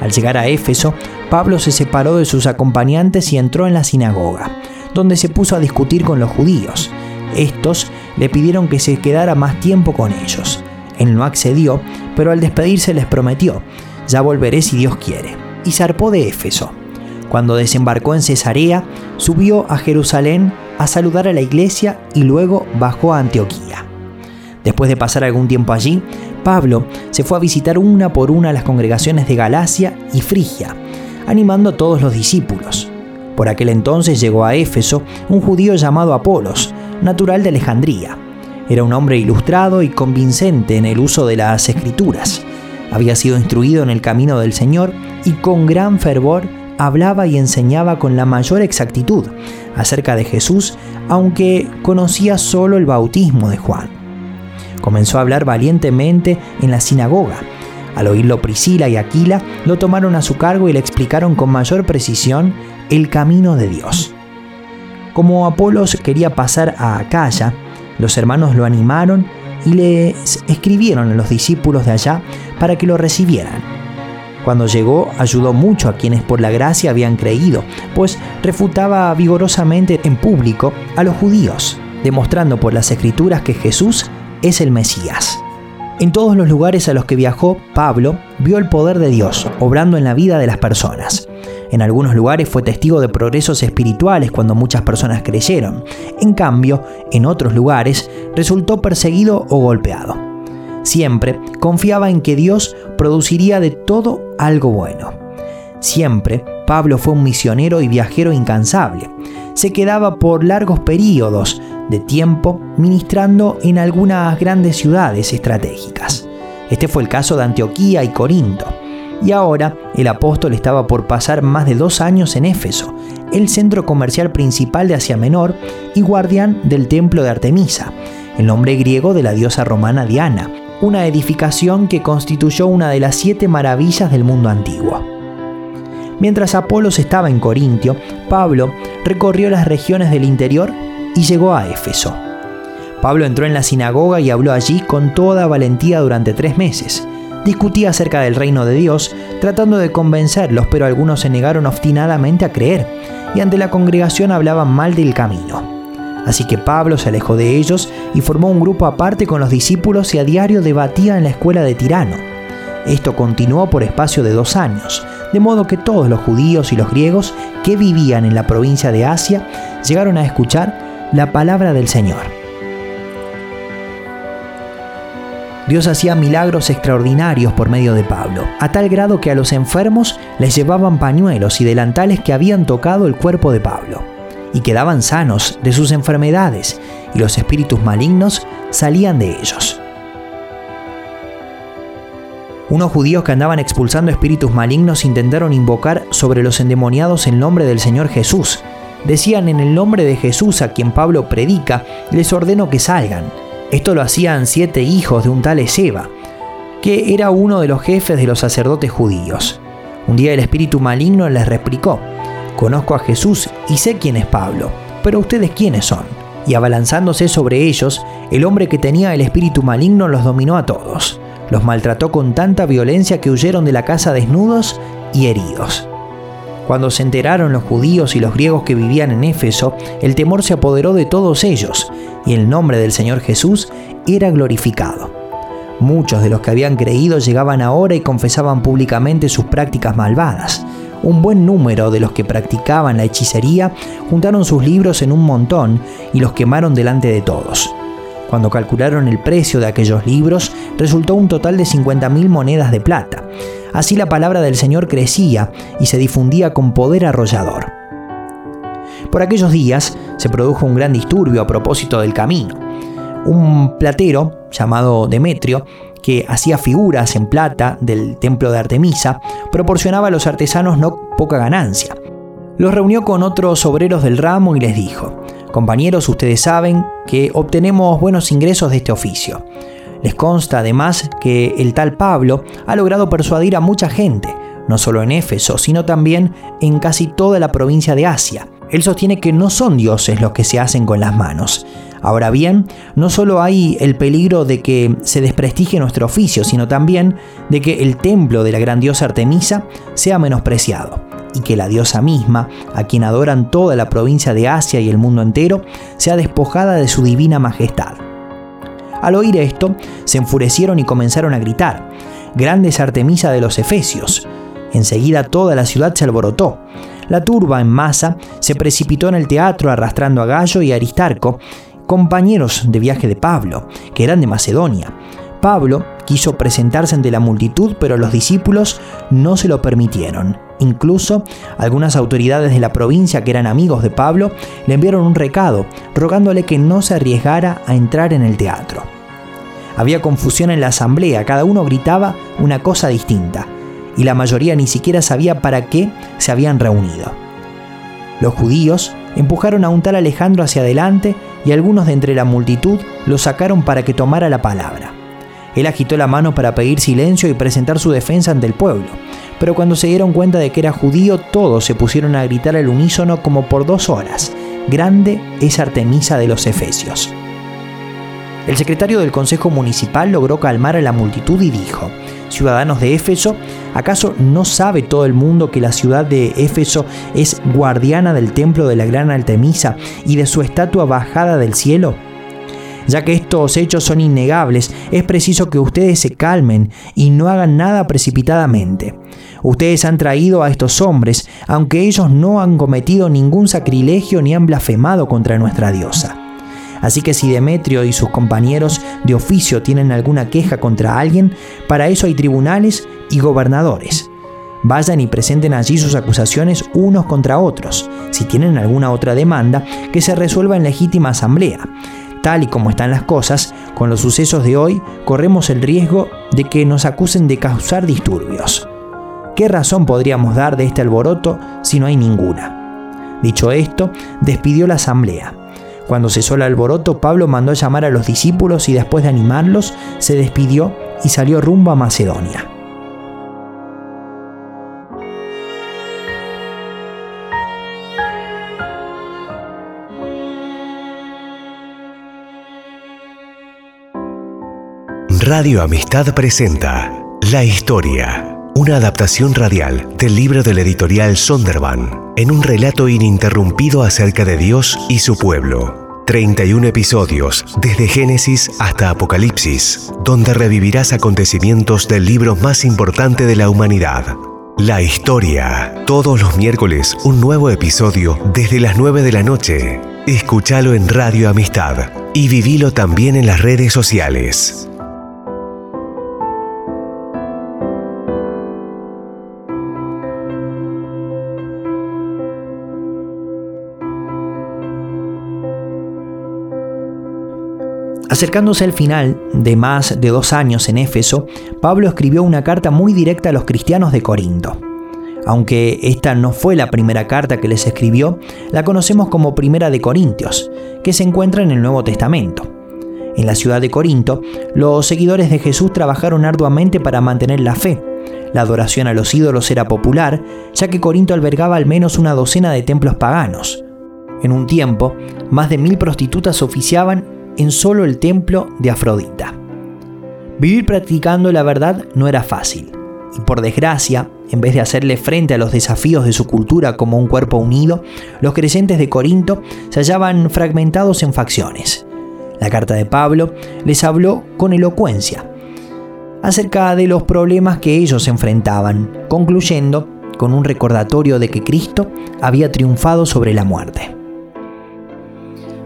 Al llegar a Éfeso, Pablo se separó de sus acompañantes y entró en la sinagoga, donde se puso a discutir con los judíos. Estos le pidieron que se quedara más tiempo con ellos. Él no accedió, pero al despedirse les prometió ya volveré si Dios quiere. Y zarpó de Éfeso. Cuando desembarcó en Cesarea, subió a Jerusalén a saludar a la iglesia y luego bajó a Antioquía. Después de pasar algún tiempo allí, Pablo se fue a visitar una por una las congregaciones de Galacia y Frigia, animando a todos los discípulos. Por aquel entonces llegó a Éfeso un judío llamado Apolos, natural de Alejandría. Era un hombre ilustrado y convincente en el uso de las escrituras. Había sido instruido en el camino del Señor y con gran fervor hablaba y enseñaba con la mayor exactitud acerca de Jesús, aunque conocía solo el bautismo de Juan. Comenzó a hablar valientemente en la sinagoga. Al oírlo Priscila y Aquila lo tomaron a su cargo y le explicaron con mayor precisión el camino de Dios. Como Apolos quería pasar a Acaya, los hermanos lo animaron y les escribieron a los discípulos de allá para que lo recibieran. Cuando llegó ayudó mucho a quienes por la gracia habían creído, pues refutaba vigorosamente en público a los judíos, demostrando por las escrituras que Jesús es el Mesías. En todos los lugares a los que viajó, Pablo vio el poder de Dios obrando en la vida de las personas. En algunos lugares fue testigo de progresos espirituales cuando muchas personas creyeron. En cambio, en otros lugares resultó perseguido o golpeado. Siempre confiaba en que Dios produciría de todo algo bueno. Siempre Pablo fue un misionero y viajero incansable. Se quedaba por largos periodos de tiempo ministrando en algunas grandes ciudades estratégicas. Este fue el caso de Antioquía y Corinto. Y ahora el apóstol estaba por pasar más de dos años en Éfeso, el centro comercial principal de Asia Menor y guardián del templo de Artemisa, el nombre griego de la diosa romana Diana, una edificación que constituyó una de las siete maravillas del mundo antiguo. Mientras Apolos estaba en Corintio, Pablo recorrió las regiones del interior y llegó a Éfeso. Pablo entró en la sinagoga y habló allí con toda valentía durante tres meses discutía acerca del reino de Dios, tratando de convencerlos, pero algunos se negaron obstinadamente a creer, y ante la congregación hablaban mal del camino. Así que Pablo se alejó de ellos y formó un grupo aparte con los discípulos y a diario debatía en la escuela de Tirano. Esto continuó por espacio de dos años, de modo que todos los judíos y los griegos que vivían en la provincia de Asia llegaron a escuchar la palabra del Señor. Dios hacía milagros extraordinarios por medio de Pablo, a tal grado que a los enfermos les llevaban pañuelos y delantales que habían tocado el cuerpo de Pablo, y quedaban sanos de sus enfermedades, y los espíritus malignos salían de ellos. Unos judíos que andaban expulsando espíritus malignos intentaron invocar sobre los endemoniados el nombre del Señor Jesús. Decían en el nombre de Jesús a quien Pablo predica, les ordeno que salgan. Esto lo hacían siete hijos de un tal Ezeba, que era uno de los jefes de los sacerdotes judíos. Un día el espíritu maligno les replicó, conozco a Jesús y sé quién es Pablo, pero ustedes quiénes son. Y abalanzándose sobre ellos, el hombre que tenía el espíritu maligno los dominó a todos. Los maltrató con tanta violencia que huyeron de la casa desnudos y heridos. Cuando se enteraron los judíos y los griegos que vivían en Éfeso, el temor se apoderó de todos ellos, y el nombre del Señor Jesús era glorificado. Muchos de los que habían creído llegaban ahora y confesaban públicamente sus prácticas malvadas. Un buen número de los que practicaban la hechicería juntaron sus libros en un montón y los quemaron delante de todos. Cuando calcularon el precio de aquellos libros, resultó un total de 50.000 monedas de plata. Así la palabra del Señor crecía y se difundía con poder arrollador. Por aquellos días se produjo un gran disturbio a propósito del camino. Un platero llamado Demetrio que hacía figuras en plata del templo de Artemisa, proporcionaba a los artesanos no poca ganancia. Los reunió con otros obreros del ramo y les dijo, compañeros, ustedes saben que obtenemos buenos ingresos de este oficio. Les consta además que el tal Pablo ha logrado persuadir a mucha gente, no solo en Éfeso, sino también en casi toda la provincia de Asia. Él sostiene que no son dioses los que se hacen con las manos, Ahora bien, no solo hay el peligro de que se desprestigie nuestro oficio, sino también de que el templo de la gran diosa Artemisa sea menospreciado y que la diosa misma, a quien adoran toda la provincia de Asia y el mundo entero, sea despojada de su divina majestad. Al oír esto, se enfurecieron y comenzaron a gritar, Grandes Artemisa de los Efesios. Enseguida toda la ciudad se alborotó. La turba en masa se precipitó en el teatro arrastrando a Gallo y Aristarco, compañeros de viaje de Pablo, que eran de Macedonia. Pablo quiso presentarse ante la multitud, pero los discípulos no se lo permitieron. Incluso algunas autoridades de la provincia que eran amigos de Pablo le enviaron un recado, rogándole que no se arriesgara a entrar en el teatro. Había confusión en la asamblea, cada uno gritaba una cosa distinta, y la mayoría ni siquiera sabía para qué se habían reunido. Los judíos empujaron a un tal Alejandro hacia adelante y algunos de entre la multitud lo sacaron para que tomara la palabra. Él agitó la mano para pedir silencio y presentar su defensa ante el pueblo, pero cuando se dieron cuenta de que era judío, todos se pusieron a gritar al unísono como por dos horas, Grande es Artemisa de los Efesios. El secretario del Consejo Municipal logró calmar a la multitud y dijo, ciudadanos de Éfeso, ¿acaso no sabe todo el mundo que la ciudad de Éfeso es guardiana del templo de la gran Artemisa y de su estatua bajada del cielo? Ya que estos hechos son innegables, es preciso que ustedes se calmen y no hagan nada precipitadamente. Ustedes han traído a estos hombres, aunque ellos no han cometido ningún sacrilegio ni han blasfemado contra nuestra diosa. Así que si Demetrio y sus compañeros de oficio tienen alguna queja contra alguien, para eso hay tribunales y gobernadores. Vayan y presenten allí sus acusaciones unos contra otros. Si tienen alguna otra demanda, que se resuelva en legítima asamblea. Tal y como están las cosas, con los sucesos de hoy corremos el riesgo de que nos acusen de causar disturbios. ¿Qué razón podríamos dar de este alboroto si no hay ninguna? Dicho esto, despidió la asamblea. Cuando cesó el alboroto, Pablo mandó llamar a los discípulos y después de animarlos, se despidió y salió rumbo a Macedonia. Radio Amistad presenta La Historia una adaptación radial del libro del editorial Sonderban, en un relato ininterrumpido acerca de Dios y su pueblo. 31 episodios, desde Génesis hasta Apocalipsis, donde revivirás acontecimientos del libro más importante de la humanidad. La historia. Todos los miércoles un nuevo episodio desde las 9 de la noche. Escúchalo en Radio Amistad y vivilo también en las redes sociales. Acercándose al final de más de dos años en Éfeso, Pablo escribió una carta muy directa a los cristianos de Corinto. Aunque esta no fue la primera carta que les escribió, la conocemos como Primera de Corintios, que se encuentra en el Nuevo Testamento. En la ciudad de Corinto, los seguidores de Jesús trabajaron arduamente para mantener la fe. La adoración a los ídolos era popular, ya que Corinto albergaba al menos una docena de templos paganos. En un tiempo, más de mil prostitutas oficiaban en solo el templo de Afrodita. Vivir practicando la verdad no era fácil, y por desgracia, en vez de hacerle frente a los desafíos de su cultura como un cuerpo unido, los creyentes de Corinto se hallaban fragmentados en facciones. La carta de Pablo les habló con elocuencia. acerca de los problemas que ellos enfrentaban, concluyendo con un recordatorio de que Cristo había triunfado sobre la muerte.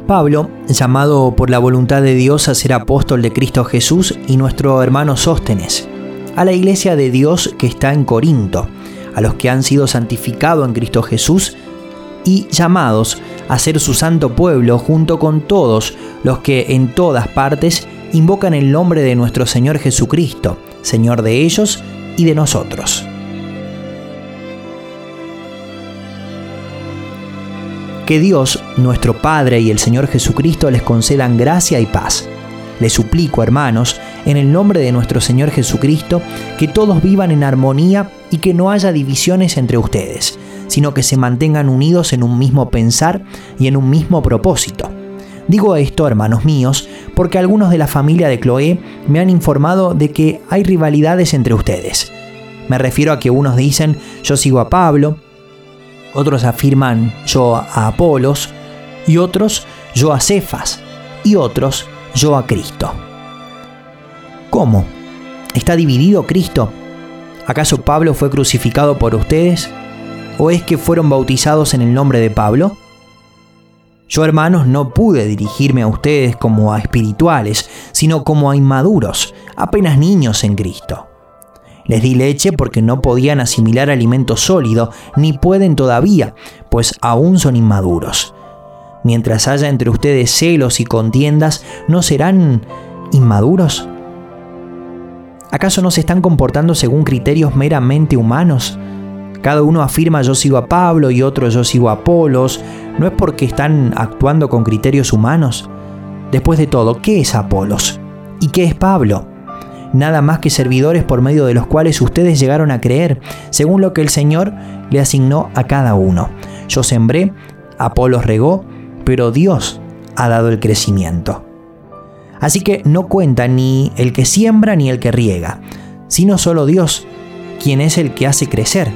Pablo, llamado por la voluntad de Dios a ser apóstol de Cristo Jesús y nuestro hermano Sóstenes, a la iglesia de Dios que está en Corinto, a los que han sido santificados en Cristo Jesús y llamados a ser su santo pueblo junto con todos los que en todas partes invocan el nombre de nuestro Señor Jesucristo, Señor de ellos y de nosotros. Que Dios, nuestro Padre y el Señor Jesucristo les concedan gracia y paz. Les suplico, hermanos, en el nombre de nuestro Señor Jesucristo, que todos vivan en armonía y que no haya divisiones entre ustedes, sino que se mantengan unidos en un mismo pensar y en un mismo propósito. Digo esto, hermanos míos, porque algunos de la familia de Cloé me han informado de que hay rivalidades entre ustedes. Me refiero a que unos dicen yo sigo a Pablo, otros afirman yo a Apolos, y otros yo a Cefas, y otros yo a Cristo. ¿Cómo? ¿Está dividido Cristo? ¿Acaso Pablo fue crucificado por ustedes? ¿O es que fueron bautizados en el nombre de Pablo? Yo, hermanos, no pude dirigirme a ustedes como a espirituales, sino como a inmaduros, apenas niños en Cristo. Les di leche porque no podían asimilar alimento sólido, ni pueden todavía, pues aún son inmaduros. Mientras haya entre ustedes celos y contiendas, ¿no serán inmaduros? ¿Acaso no se están comportando según criterios meramente humanos? Cada uno afirma yo sigo a Pablo y otro yo sigo a Apolos. ¿No es porque están actuando con criterios humanos? Después de todo, ¿qué es Apolos? ¿Y qué es Pablo? Nada más que servidores por medio de los cuales ustedes llegaron a creer, según lo que el Señor le asignó a cada uno. Yo sembré, Apolos regó, pero Dios ha dado el crecimiento. Así que no cuenta ni el que siembra ni el que riega, sino solo Dios, quien es el que hace crecer.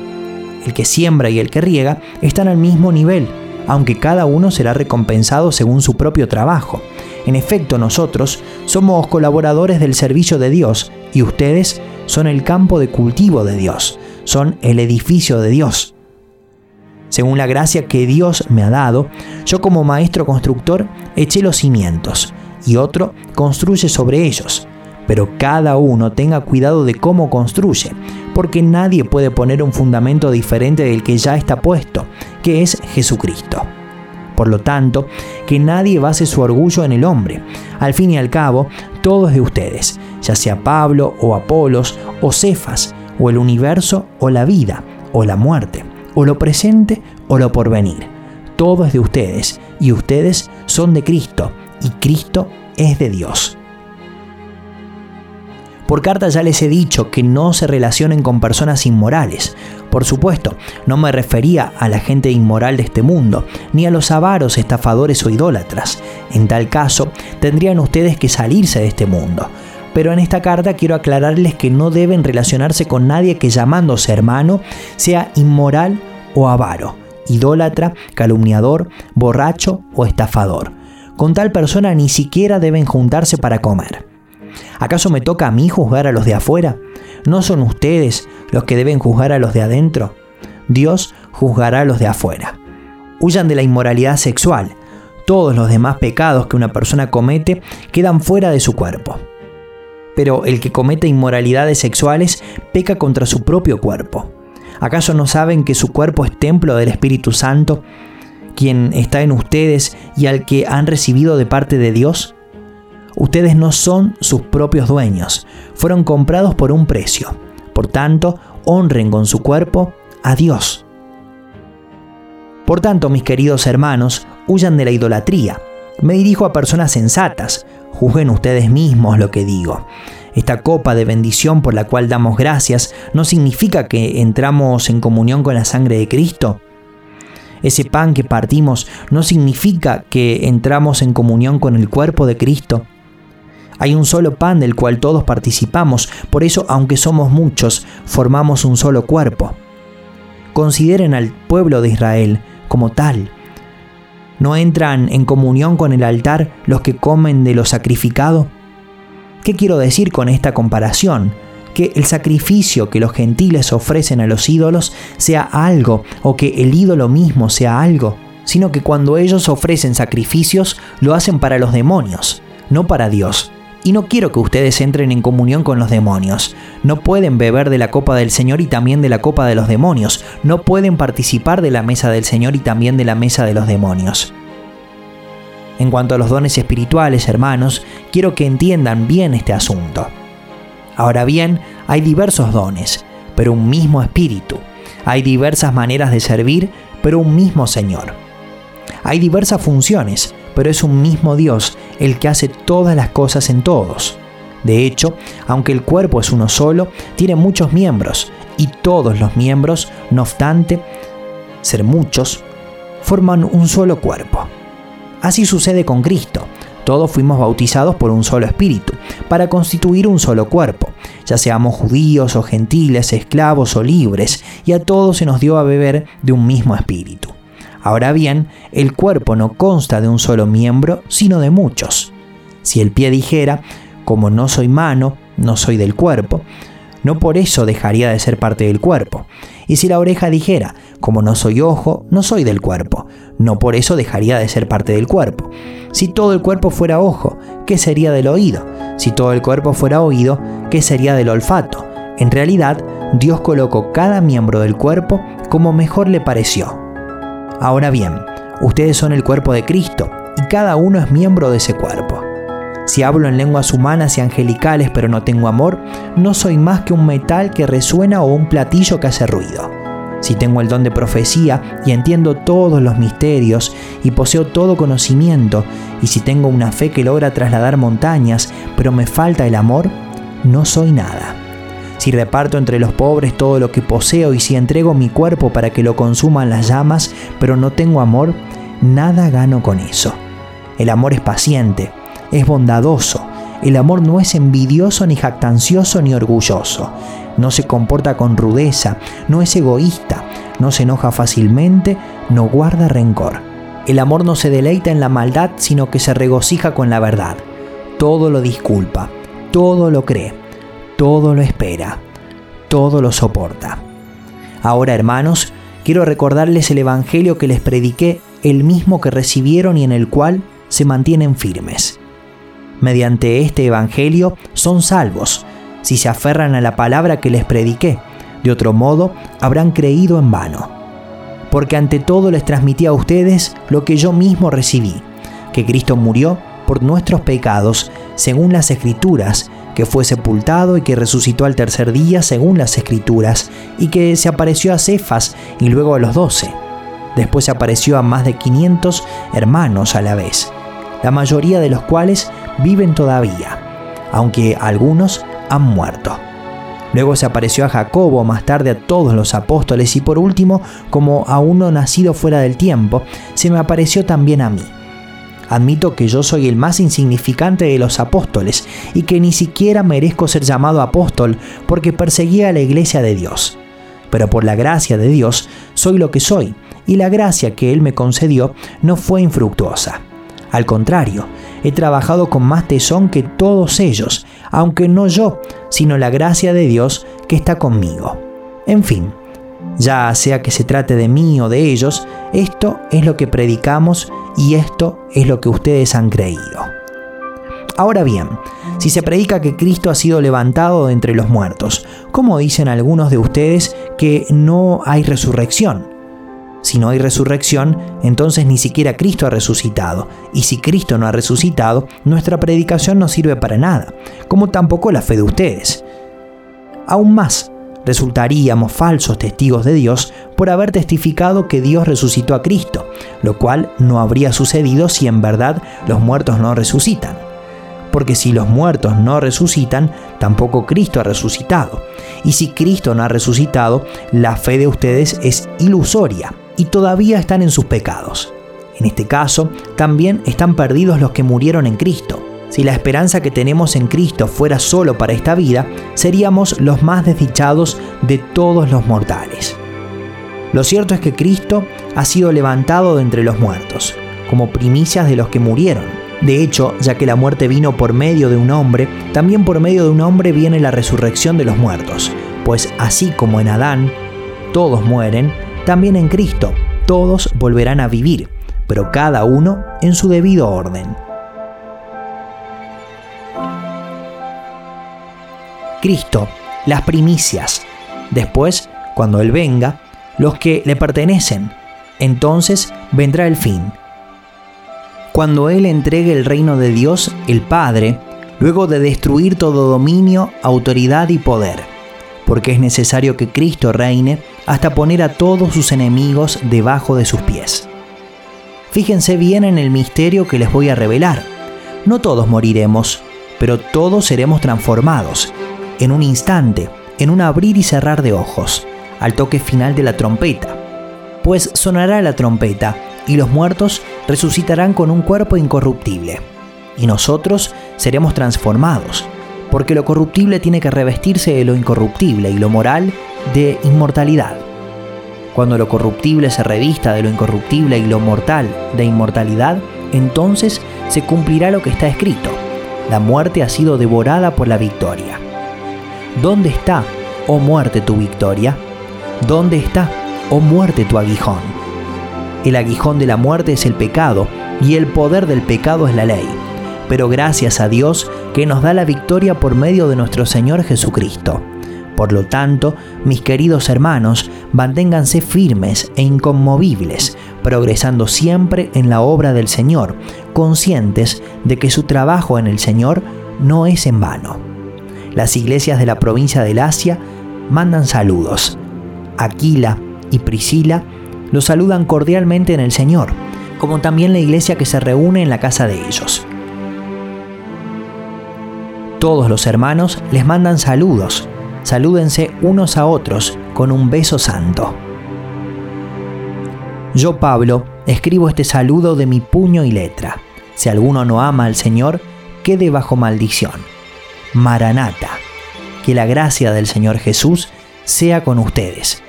El que siembra y el que riega están al mismo nivel, aunque cada uno será recompensado según su propio trabajo. En efecto, nosotros somos colaboradores del servicio de Dios y ustedes son el campo de cultivo de Dios, son el edificio de Dios. Según la gracia que Dios me ha dado, yo como maestro constructor eché los cimientos y otro construye sobre ellos. Pero cada uno tenga cuidado de cómo construye, porque nadie puede poner un fundamento diferente del que ya está puesto, que es Jesucristo. Por lo tanto, que nadie base su orgullo en el hombre. Al fin y al cabo, todo es de ustedes, ya sea Pablo o Apolos o Cefas, o el universo o la vida, o la muerte, o lo presente o lo porvenir. Todo es de ustedes, y ustedes son de Cristo, y Cristo es de Dios. Por carta ya les he dicho que no se relacionen con personas inmorales. Por supuesto, no me refería a la gente inmoral de este mundo, ni a los avaros, estafadores o idólatras. En tal caso, tendrían ustedes que salirse de este mundo. Pero en esta carta quiero aclararles que no deben relacionarse con nadie que llamándose hermano sea inmoral o avaro, idólatra, calumniador, borracho o estafador. Con tal persona ni siquiera deben juntarse para comer. ¿Acaso me toca a mí juzgar a los de afuera? ¿No son ustedes los que deben juzgar a los de adentro? Dios juzgará a los de afuera. Huyan de la inmoralidad sexual. Todos los demás pecados que una persona comete quedan fuera de su cuerpo. Pero el que comete inmoralidades sexuales peca contra su propio cuerpo. ¿Acaso no saben que su cuerpo es templo del Espíritu Santo, quien está en ustedes y al que han recibido de parte de Dios? Ustedes no son sus propios dueños, fueron comprados por un precio. Por tanto, honren con su cuerpo a Dios. Por tanto, mis queridos hermanos, huyan de la idolatría. Me dirijo a personas sensatas, juzguen ustedes mismos lo que digo. Esta copa de bendición por la cual damos gracias no significa que entramos en comunión con la sangre de Cristo. Ese pan que partimos no significa que entramos en comunión con el cuerpo de Cristo. Hay un solo pan del cual todos participamos, por eso aunque somos muchos, formamos un solo cuerpo. Consideren al pueblo de Israel como tal. ¿No entran en comunión con el altar los que comen de lo sacrificado? ¿Qué quiero decir con esta comparación? que el sacrificio que los gentiles ofrecen a los ídolos sea algo o que el ídolo mismo sea algo, sino que cuando ellos ofrecen sacrificios lo hacen para los demonios, no para Dios. Y no quiero que ustedes entren en comunión con los demonios. No pueden beber de la copa del Señor y también de la copa de los demonios. No pueden participar de la mesa del Señor y también de la mesa de los demonios. En cuanto a los dones espirituales, hermanos, quiero que entiendan bien este asunto. Ahora bien, hay diversos dones, pero un mismo espíritu. Hay diversas maneras de servir, pero un mismo Señor. Hay diversas funciones, pero es un mismo Dios el que hace todas las cosas en todos. De hecho, aunque el cuerpo es uno solo, tiene muchos miembros, y todos los miembros, no obstante ser muchos, forman un solo cuerpo. Así sucede con Cristo. Todos fuimos bautizados por un solo espíritu, para constituir un solo cuerpo, ya seamos judíos o gentiles, esclavos o libres, y a todos se nos dio a beber de un mismo espíritu. Ahora bien, el cuerpo no consta de un solo miembro, sino de muchos. Si el pie dijera, como no soy mano, no soy del cuerpo, no por eso dejaría de ser parte del cuerpo. Y si la oreja dijera, como no soy ojo, no soy del cuerpo, no por eso dejaría de ser parte del cuerpo. Si todo el cuerpo fuera ojo, ¿qué sería del oído? Si todo el cuerpo fuera oído, ¿qué sería del olfato? En realidad, Dios colocó cada miembro del cuerpo como mejor le pareció. Ahora bien, ustedes son el cuerpo de Cristo y cada uno es miembro de ese cuerpo. Si hablo en lenguas humanas y angelicales pero no tengo amor, no soy más que un metal que resuena o un platillo que hace ruido. Si tengo el don de profecía y entiendo todos los misterios y poseo todo conocimiento, y si tengo una fe que logra trasladar montañas, pero me falta el amor, no soy nada si reparto entre los pobres todo lo que poseo y si entrego mi cuerpo para que lo consuman las llamas, pero no tengo amor, nada gano con eso. El amor es paciente, es bondadoso, el amor no es envidioso ni jactancioso ni orgulloso, no se comporta con rudeza, no es egoísta, no se enoja fácilmente, no guarda rencor. El amor no se deleita en la maldad, sino que se regocija con la verdad. Todo lo disculpa, todo lo cree todo lo espera, todo lo soporta. Ahora, hermanos, quiero recordarles el Evangelio que les prediqué, el mismo que recibieron y en el cual se mantienen firmes. Mediante este Evangelio son salvos, si se aferran a la palabra que les prediqué, de otro modo habrán creído en vano. Porque ante todo les transmití a ustedes lo que yo mismo recibí, que Cristo murió por nuestros pecados, según las Escrituras, que fue sepultado y que resucitó al tercer día según las escrituras, y que se apareció a Cefas y luego a los doce. Después se apareció a más de 500 hermanos a la vez, la mayoría de los cuales viven todavía, aunque algunos han muerto. Luego se apareció a Jacobo, más tarde a todos los apóstoles y por último, como a uno nacido fuera del tiempo, se me apareció también a mí Admito que yo soy el más insignificante de los apóstoles y que ni siquiera merezco ser llamado apóstol porque perseguía a la iglesia de Dios. Pero por la gracia de Dios soy lo que soy y la gracia que Él me concedió no fue infructuosa. Al contrario, he trabajado con más tesón que todos ellos, aunque no yo, sino la gracia de Dios que está conmigo. En fin, ya sea que se trate de mí o de ellos, esto es lo que predicamos y esto es lo que ustedes han creído. Ahora bien, si se predica que Cristo ha sido levantado de entre los muertos, ¿cómo dicen algunos de ustedes que no hay resurrección? Si no hay resurrección, entonces ni siquiera Cristo ha resucitado. Y si Cristo no ha resucitado, nuestra predicación no sirve para nada, como tampoco la fe de ustedes. Aún más, resultaríamos falsos testigos de Dios por haber testificado que Dios resucitó a Cristo, lo cual no habría sucedido si en verdad los muertos no resucitan. Porque si los muertos no resucitan, tampoco Cristo ha resucitado. Y si Cristo no ha resucitado, la fe de ustedes es ilusoria y todavía están en sus pecados. En este caso, también están perdidos los que murieron en Cristo si la esperanza que tenemos en Cristo fuera solo para esta vida, seríamos los más desdichados de todos los mortales. Lo cierto es que Cristo ha sido levantado de entre los muertos, como primicias de los que murieron, De hecho, ya que la muerte vino por medio de un hombre, también por medio de un hombre viene la resurrección de los muertos, pues así como en Adán todos mueren, también en Cristo todos volverán a vivir, pero cada uno en su debido orden. Cristo, las primicias. Después, cuando Él venga, los que le pertenecen. Entonces vendrá el fin. Cuando Él entregue el reino de Dios, el Padre, luego de destruir todo dominio, autoridad y poder, porque es necesario que Cristo reine hasta poner a todos sus enemigos debajo de sus pies. Fíjense bien en el misterio que les voy a revelar. No todos moriremos, pero todos seremos transformados, en un instante, en un abrir y cerrar de ojos, al toque final de la trompeta. Pues sonará la trompeta, y los muertos resucitarán con un cuerpo incorruptible, y nosotros seremos transformados, porque lo corruptible tiene que revestirse de lo incorruptible y lo moral de inmortalidad. Cuando lo corruptible se revista de lo incorruptible y lo mortal de inmortalidad, entonces se cumplirá lo que está escrito. La muerte ha sido devorada por la victoria. ¿Dónde está, oh muerte, tu victoria? ¿Dónde está, oh muerte, tu aguijón? El aguijón de la muerte es el pecado, y el poder del pecado es la ley. Pero gracias a Dios que nos da la victoria por medio de nuestro Señor Jesucristo. Por lo tanto, mis queridos hermanos, manténganse firmes e inconmovibles, progresando siempre en la obra del Señor, conscientes de que su trabajo en el Señor no es en vano. Las iglesias de la provincia del Asia mandan saludos. Aquila y Priscila los saludan cordialmente en el Señor, como también la iglesia que se reúne en la casa de ellos. Todos los hermanos les mandan saludos. Salúdense unos a otros con un beso santo. Yo, Pablo, escribo este saludo de mi puño y letra. Si alguno no ama al Señor, quede bajo maldición. Maranata. Que la gracia del Señor Jesús sea con ustedes.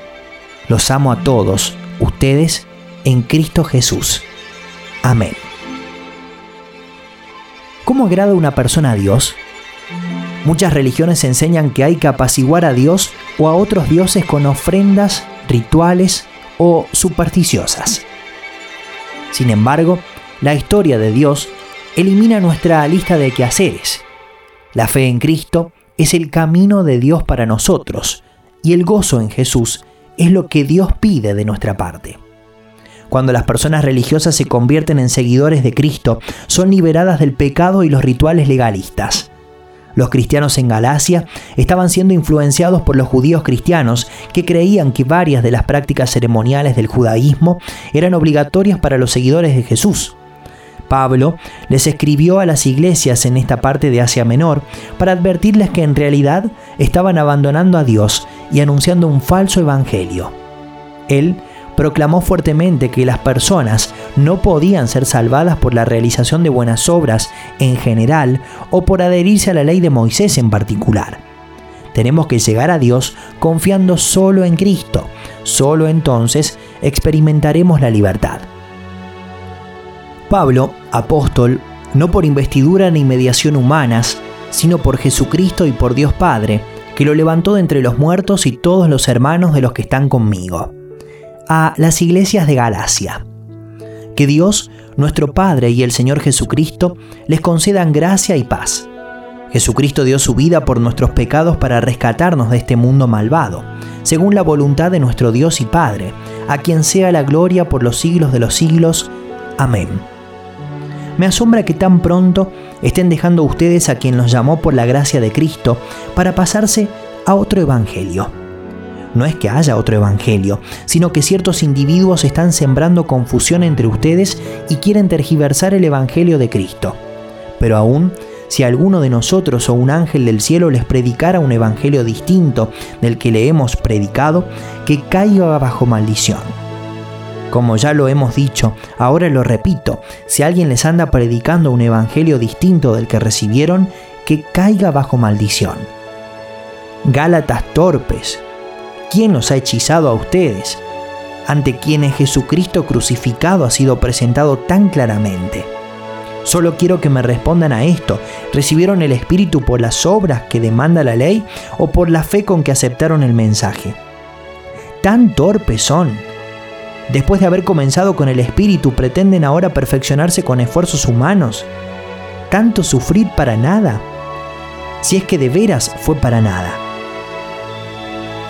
Los amo a todos, ustedes, en Cristo Jesús. Amén. ¿Cómo agrada una persona a Dios? Muchas religiones enseñan que hay que apaciguar a Dios o a otros dioses con ofrendas, rituales o supersticiosas. Sin embargo, la historia de Dios elimina nuestra lista de quehaceres la fe en Cristo es el camino de Dios para nosotros y el gozo en Jesús es lo que Dios pide de nuestra parte. Cuando las personas religiosas se convierten en seguidores de Cristo, son liberadas del pecado y los rituales legalistas. Los cristianos en Galacia estaban siendo influenciados por los judíos cristianos que creían que varias de las prácticas ceremoniales del judaísmo eran obligatorias para los seguidores de Jesús. Pablo les escribió a las iglesias en esta parte de Asia Menor para advertirles que en realidad estaban abandonando a Dios y anunciando un falso evangelio. Él proclamó fuertemente que las personas no podían ser salvadas por la realización de buenas obras en general o por adherirse a la ley de Moisés en particular. Tenemos que llegar a Dios confiando solo en Cristo. Solo entonces experimentaremos la libertad. Pablo, apóstol, no por investidura ni mediación humanas, sino por Jesucristo y por Dios Padre, que lo levantó de entre los muertos y todos los hermanos de los que están conmigo. A las iglesias de Galacia. Que Dios, nuestro Padre y el Señor Jesucristo les concedan gracia y paz. Jesucristo dio su vida por nuestros pecados para rescatarnos de este mundo malvado, según la voluntad de nuestro Dios y Padre, a quien sea la gloria por los siglos de los siglos. Amén. Me asombra que tan pronto estén dejando ustedes a quien los llamó por la gracia de Cristo para pasarse a otro evangelio. No es que haya otro evangelio, sino que ciertos individuos están sembrando confusión entre ustedes y quieren tergiversar el evangelio de Cristo. Pero aún, si alguno de nosotros o un ángel del cielo les predicara un evangelio distinto del que le hemos predicado, que caiga bajo maldición. Como ya lo hemos dicho, ahora lo repito, si alguien les anda predicando un evangelio distinto del que recibieron, que caiga bajo maldición. Gálatas torpes, ¿quién los ha hechizado a ustedes? Ante quienes Jesucristo crucificado ha sido presentado tan claramente. Solo quiero que me respondan a esto. ¿Recibieron el Espíritu por las obras que demanda la ley o por la fe con que aceptaron el mensaje? Tan torpes son. Después de haber comenzado con el Espíritu, pretenden ahora perfeccionarse con esfuerzos humanos. ¿Tanto sufrir para nada? Si es que de veras fue para nada.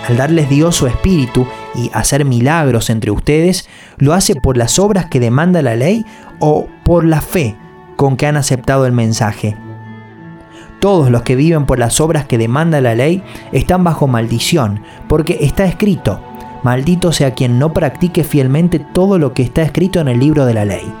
Al darles Dios su Espíritu y hacer milagros entre ustedes, ¿lo hace por las obras que demanda la ley o por la fe con que han aceptado el mensaje? Todos los que viven por las obras que demanda la ley están bajo maldición, porque está escrito, maldito sea quien no practique fielmente todo lo que está escrito en el libro de la ley.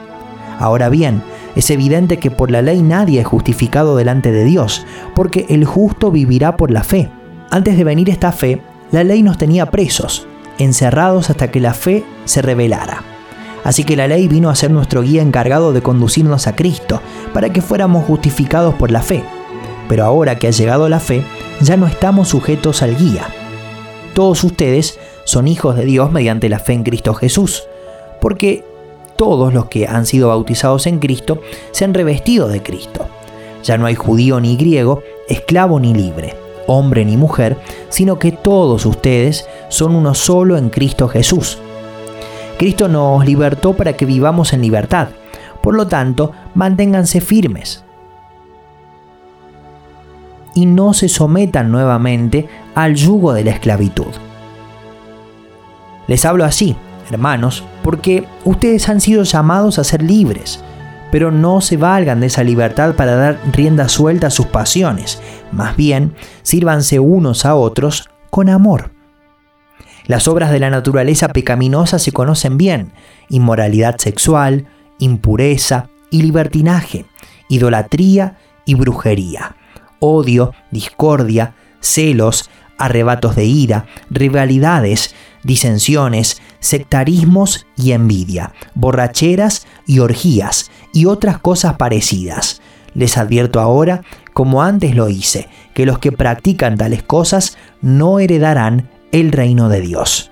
Ahora bien, es evidente que por la ley nadie es justificado delante de Dios, porque el justo vivirá por la fe. Antes de venir esta fe, la ley nos tenía presos, encerrados hasta que la fe se revelara. Así que la ley vino a ser nuestro guía encargado de conducirnos a Cristo, para que fuéramos justificados por la fe. Pero ahora que ha llegado la fe, ya no estamos sujetos al guía. Todos ustedes son hijos de Dios mediante la fe en Cristo Jesús, porque todos los que han sido bautizados en Cristo se han revestido de Cristo. Ya no hay judío ni griego, esclavo ni libre hombre ni mujer, sino que todos ustedes son uno solo en Cristo Jesús. Cristo nos libertó para que vivamos en libertad. Por lo tanto, manténganse firmes y no se sometan nuevamente al yugo de la esclavitud. Les hablo así, hermanos, porque ustedes han sido llamados a ser libres pero no se valgan de esa libertad para dar rienda suelta a sus pasiones, más bien sírvanse unos a otros con amor. Las obras de la naturaleza pecaminosa se conocen bien, inmoralidad sexual, impureza y libertinaje, idolatría y brujería, odio, discordia, celos, arrebatos de ira, rivalidades, disensiones, sectarismos y envidia, borracheras y orgías y otras cosas parecidas. Les advierto ahora, como antes lo hice, que los que practican tales cosas no heredarán el reino de Dios.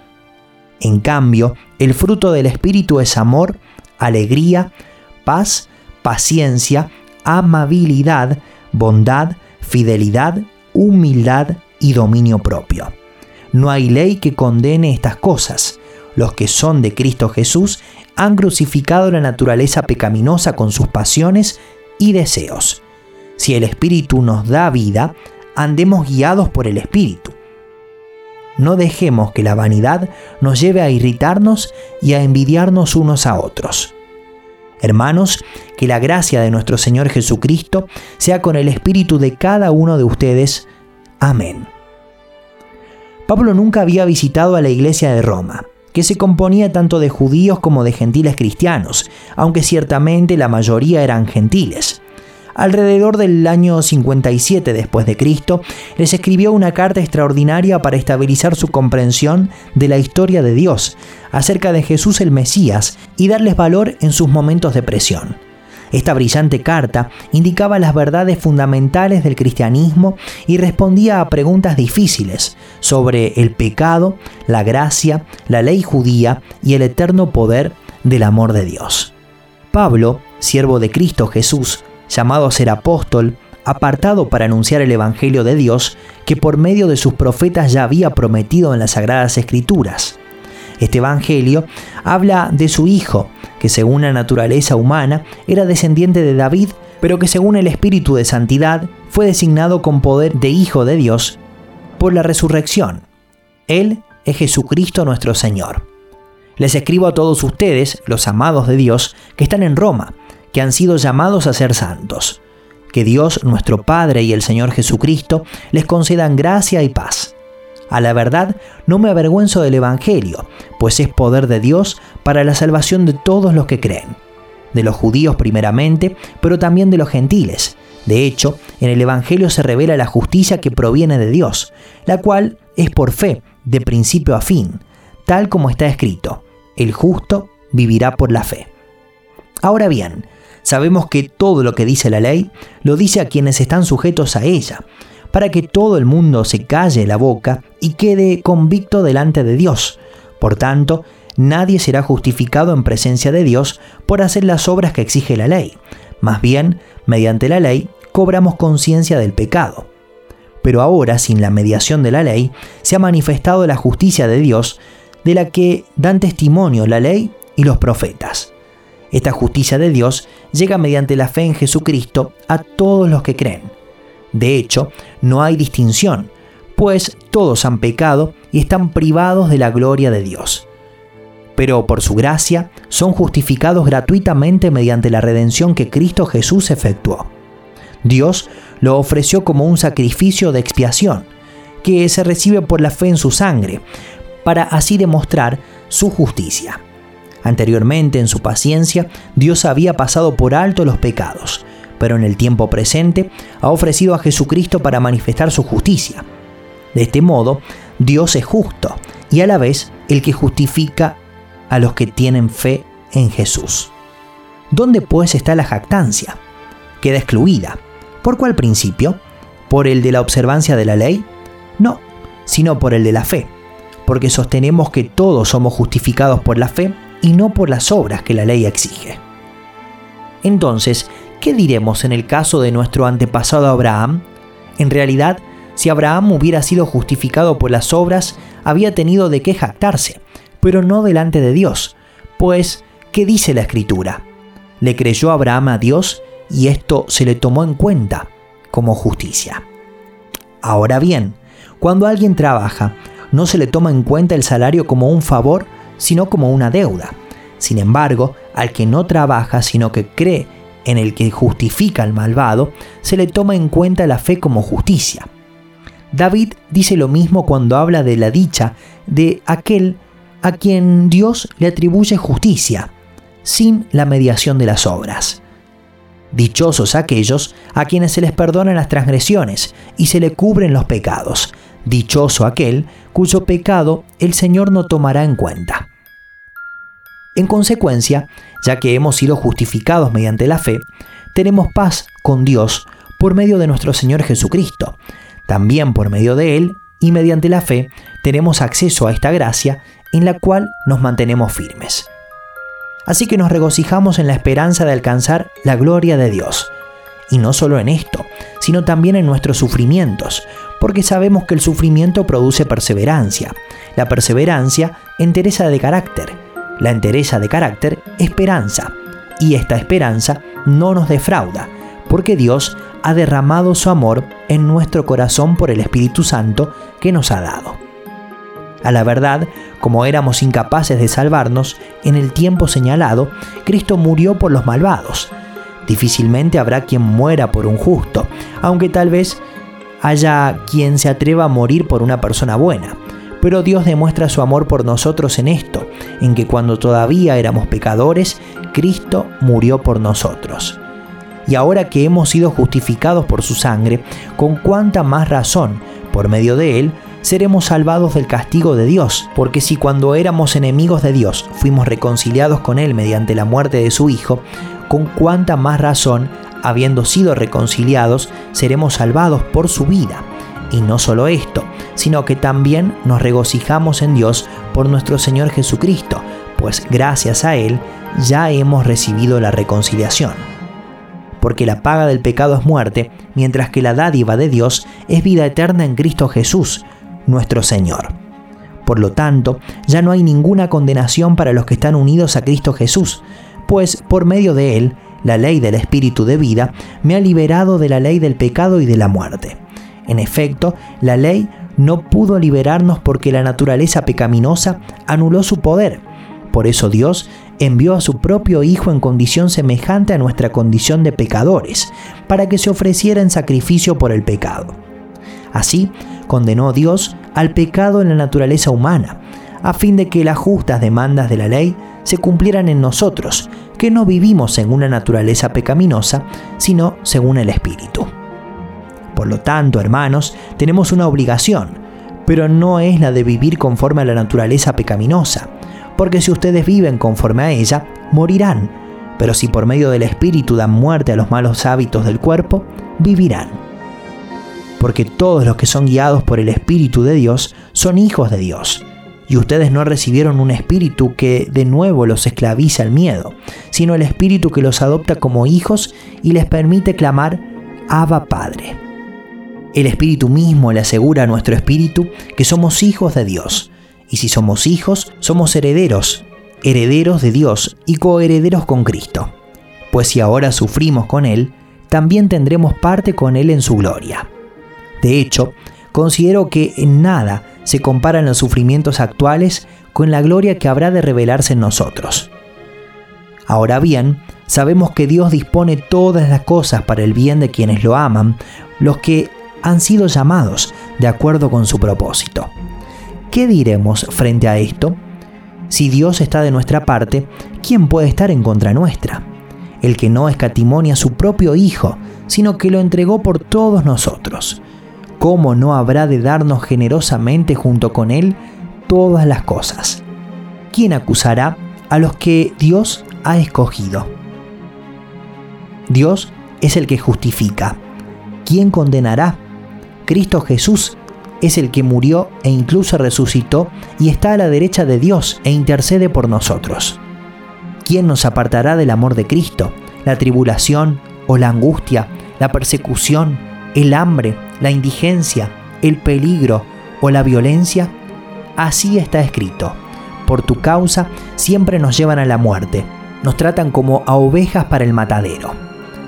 En cambio, el fruto del Espíritu es amor, alegría, paz, paciencia, amabilidad, bondad, fidelidad, humildad y dominio propio. No hay ley que condene estas cosas. Los que son de Cristo Jesús han crucificado la naturaleza pecaminosa con sus pasiones y deseos. Si el Espíritu nos da vida, andemos guiados por el Espíritu. No dejemos que la vanidad nos lleve a irritarnos y a envidiarnos unos a otros. Hermanos, que la gracia de nuestro Señor Jesucristo sea con el espíritu de cada uno de ustedes. Amén. Pablo nunca había visitado a la iglesia de Roma, que se componía tanto de judíos como de gentiles cristianos, aunque ciertamente la mayoría eran gentiles. Alrededor del año 57 después de Cristo, les escribió una carta extraordinaria para estabilizar su comprensión de la historia de Dios, acerca de Jesús el Mesías y darles valor en sus momentos de presión. Esta brillante carta indicaba las verdades fundamentales del cristianismo y respondía a preguntas difíciles sobre el pecado, la gracia, la ley judía y el eterno poder del amor de Dios. Pablo, siervo de Cristo Jesús, llamado a ser apóstol, apartado para anunciar el Evangelio de Dios que por medio de sus profetas ya había prometido en las Sagradas Escrituras. Este Evangelio habla de su Hijo, que según la naturaleza humana era descendiente de David, pero que según el Espíritu de Santidad fue designado con poder de Hijo de Dios por la resurrección. Él es Jesucristo nuestro Señor. Les escribo a todos ustedes, los amados de Dios, que están en Roma, que han sido llamados a ser santos. Que Dios, nuestro Padre y el Señor Jesucristo les concedan gracia y paz. A la verdad, no me avergüenzo del Evangelio, pues es poder de Dios para la salvación de todos los que creen, de los judíos primeramente, pero también de los gentiles. De hecho, en el Evangelio se revela la justicia que proviene de Dios, la cual es por fe, de principio a fin, tal como está escrito, el justo vivirá por la fe. Ahora bien, sabemos que todo lo que dice la ley lo dice a quienes están sujetos a ella, para que todo el mundo se calle la boca y quede convicto delante de Dios. Por tanto, nadie será justificado en presencia de Dios por hacer las obras que exige la ley, Más bien, mediante la ley, cobramos conciencia del pecado. Pero ahora, sin la mediación de la ley, se ha manifestado la justicia de Dios, de la que dan testimonio la ley y los profetas. Esta justicia de Dios llega mediante la fe en Jesucristo a todos los que creen. De hecho, no hay distinción, pues todos han pecado y están privados de la gloria de Dios. Pero por su gracia son justificados gratuitamente mediante la redención que Cristo Jesús efectuó. Dios lo ofreció como un sacrificio de expiación, que se recibe por la fe en su sangre, para así demostrar su justicia. Anteriormente, en su paciencia, Dios había pasado por alto los pecados, pero en el tiempo presente ha ofrecido a Jesucristo para manifestar su justicia. De este modo, Dios es justo y a la vez el que justifica a los que tienen fe en Jesús. ¿Dónde pues está la jactancia? Queda excluida. ¿Por cuál principio? ¿Por el de la observancia de la ley? No, sino por el de la fe, porque sostenemos que todos somos justificados por la fe y no por las obras que la ley exige. Entonces, ¿qué diremos en el caso de nuestro antepasado Abraham? En realidad, si Abraham hubiera sido justificado por las obras, había tenido de qué jactarse, pero no delante de Dios, pues, ¿qué dice la Escritura? Le creyó Abraham a Dios y esto se le tomó en cuenta como justicia. Ahora bien, cuando alguien trabaja, no se le toma en cuenta el salario como un favor, sino como una deuda. Sin embargo, al que no trabaja, sino que cree en el que justifica al malvado, se le toma en cuenta la fe como justicia. David dice lo mismo cuando habla de la dicha de aquel a quien Dios le atribuye justicia, sin la mediación de las obras. Dichosos aquellos a quienes se les perdonan las transgresiones y se le cubren los pecados, Dichoso aquel cuyo pecado el Señor no tomará en cuenta. En consecuencia, ya que hemos sido justificados mediante la fe, tenemos paz con Dios por medio de nuestro Señor Jesucristo. También por medio de Él y mediante la fe tenemos acceso a esta gracia en la cual nos mantenemos firmes. Así que nos regocijamos en la esperanza de alcanzar la gloria de Dios. Y no solo en esto, sino también en nuestros sufrimientos, porque sabemos que el sufrimiento produce perseverancia. La perseverancia, entereza de carácter. La entereza de carácter, esperanza. Y esta esperanza no nos defrauda, porque Dios ha derramado su amor en nuestro corazón por el Espíritu Santo que nos ha dado. A la verdad, como éramos incapaces de salvarnos, en el tiempo señalado, Cristo murió por los malvados. Difícilmente habrá quien muera por un justo, aunque tal vez haya quien se atreva a morir por una persona buena. Pero Dios demuestra su amor por nosotros en esto, en que cuando todavía éramos pecadores, Cristo murió por nosotros. Y ahora que hemos sido justificados por su sangre, con cuánta más razón, por medio de él, seremos salvados del castigo de Dios, porque si cuando éramos enemigos de Dios fuimos reconciliados con Él mediante la muerte de su Hijo, con cuánta más razón habiendo sido reconciliados, seremos salvados por su vida. Y no solo esto, sino que también nos regocijamos en Dios por nuestro Señor Jesucristo, pues gracias a Él ya hemos recibido la reconciliación. Porque la paga del pecado es muerte, mientras que la dádiva de Dios es vida eterna en Cristo Jesús, nuestro Señor. Por lo tanto, ya no hay ninguna condenación para los que están unidos a Cristo Jesús, pues por medio de Él la ley del Espíritu de vida, me ha liberado de la ley del pecado y de la muerte. En efecto, la ley no pudo liberarnos porque la naturaleza pecaminosa anuló su poder. Por eso Dios envió a su propio Hijo en condición semejante a nuestra condición de pecadores, para que se ofreciera en sacrificio por el pecado. Así, condenó Dios al pecado en la naturaleza humana, a fin de que las justas demandas de la ley se cumplieran en nosotros, que no vivimos según una naturaleza pecaminosa, sino según el Espíritu. Por lo tanto, hermanos, tenemos una obligación, pero no es la de vivir conforme a la naturaleza pecaminosa, porque si ustedes viven conforme a ella, morirán, pero si por medio del Espíritu dan muerte a los malos hábitos del cuerpo, vivirán. Porque todos los que son guiados por el Espíritu de Dios son hijos de Dios y ustedes no recibieron un espíritu que de nuevo los esclaviza al miedo, sino el espíritu que los adopta como hijos y les permite clamar Abba Padre. El espíritu mismo le asegura a nuestro espíritu que somos hijos de Dios, y si somos hijos, somos herederos, herederos de Dios y coherederos con Cristo. Pues si ahora sufrimos con Él, también tendremos parte con Él en su gloria. De hecho, considero que en nada se comparan los sufrimientos actuales con la gloria que habrá de revelarse en nosotros. Ahora bien, sabemos que Dios dispone todas las cosas para el bien de quienes lo aman, los que han sido llamados de acuerdo con su propósito. ¿Qué diremos frente a esto? Si Dios está de nuestra parte, ¿quién puede estar en contra nuestra? El que no escatimonia a su propio Hijo, sino que lo entregó por todos nosotros ¿cómo no habrá de darnos generosamente junto con Él todas las cosas? ¿Quién acusará a los que Dios ha escogido? Dios es el que justifica. ¿Quién condenará? Cristo Jesús es el que murió e incluso resucitó y está a la derecha de Dios e intercede por nosotros. ¿Quién nos apartará del amor de Cristo? ¿La tribulación o la angustia, la persecución, el hambre, la indigencia, el peligro o la violencia? Así está escrito. Por tu causa siempre nos llevan a la muerte, nos tratan como a ovejas para el matadero.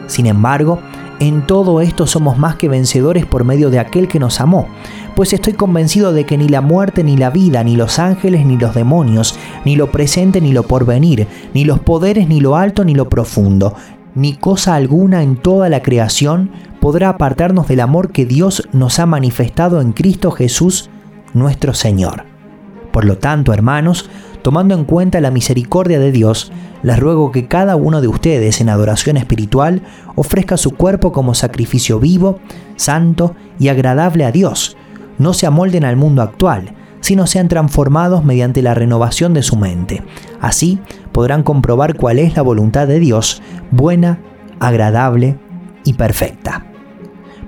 Sin embargo, en todo esto somos más que vencedores por medio de aquel que nos amó, pues estoy convencido de que ni la muerte ni la vida, ni los ángeles ni los demonios, ni lo presente ni lo porvenir, ni los poderes ni lo alto ni lo profundo, ni cosa alguna en toda la creación podrá apartarnos del amor que Dios nos ha manifestado en Cristo Jesús, nuestro Señor. Por lo tanto, hermanos, tomando en cuenta la misericordia de Dios, les ruego que cada uno de ustedes en adoración espiritual ofrezca su cuerpo como sacrificio vivo, santo y agradable a Dios. No se amolden al mundo actual, sino sean transformados mediante la renovación de su mente. Así podrán comprobar cuál es la voluntad de Dios, buena, agradable y perfecta.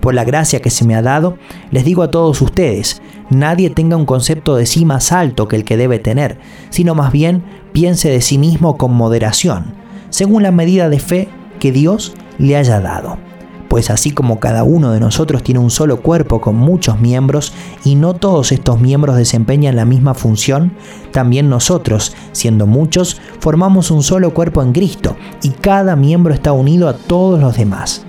Por la gracia que se me ha dado, les digo a todos ustedes, nadie tenga un concepto de sí más alto que el que debe tener, sino más bien piense de sí mismo con moderación, según la medida de fe que Dios le haya dado pues así como cada uno de nosotros tiene un solo cuerpo con muchos miembros y no todos estos miembros desempeñan la misma función, también nosotros, siendo muchos, formamos un solo cuerpo en Cristo y cada miembro está unido a todos los demás.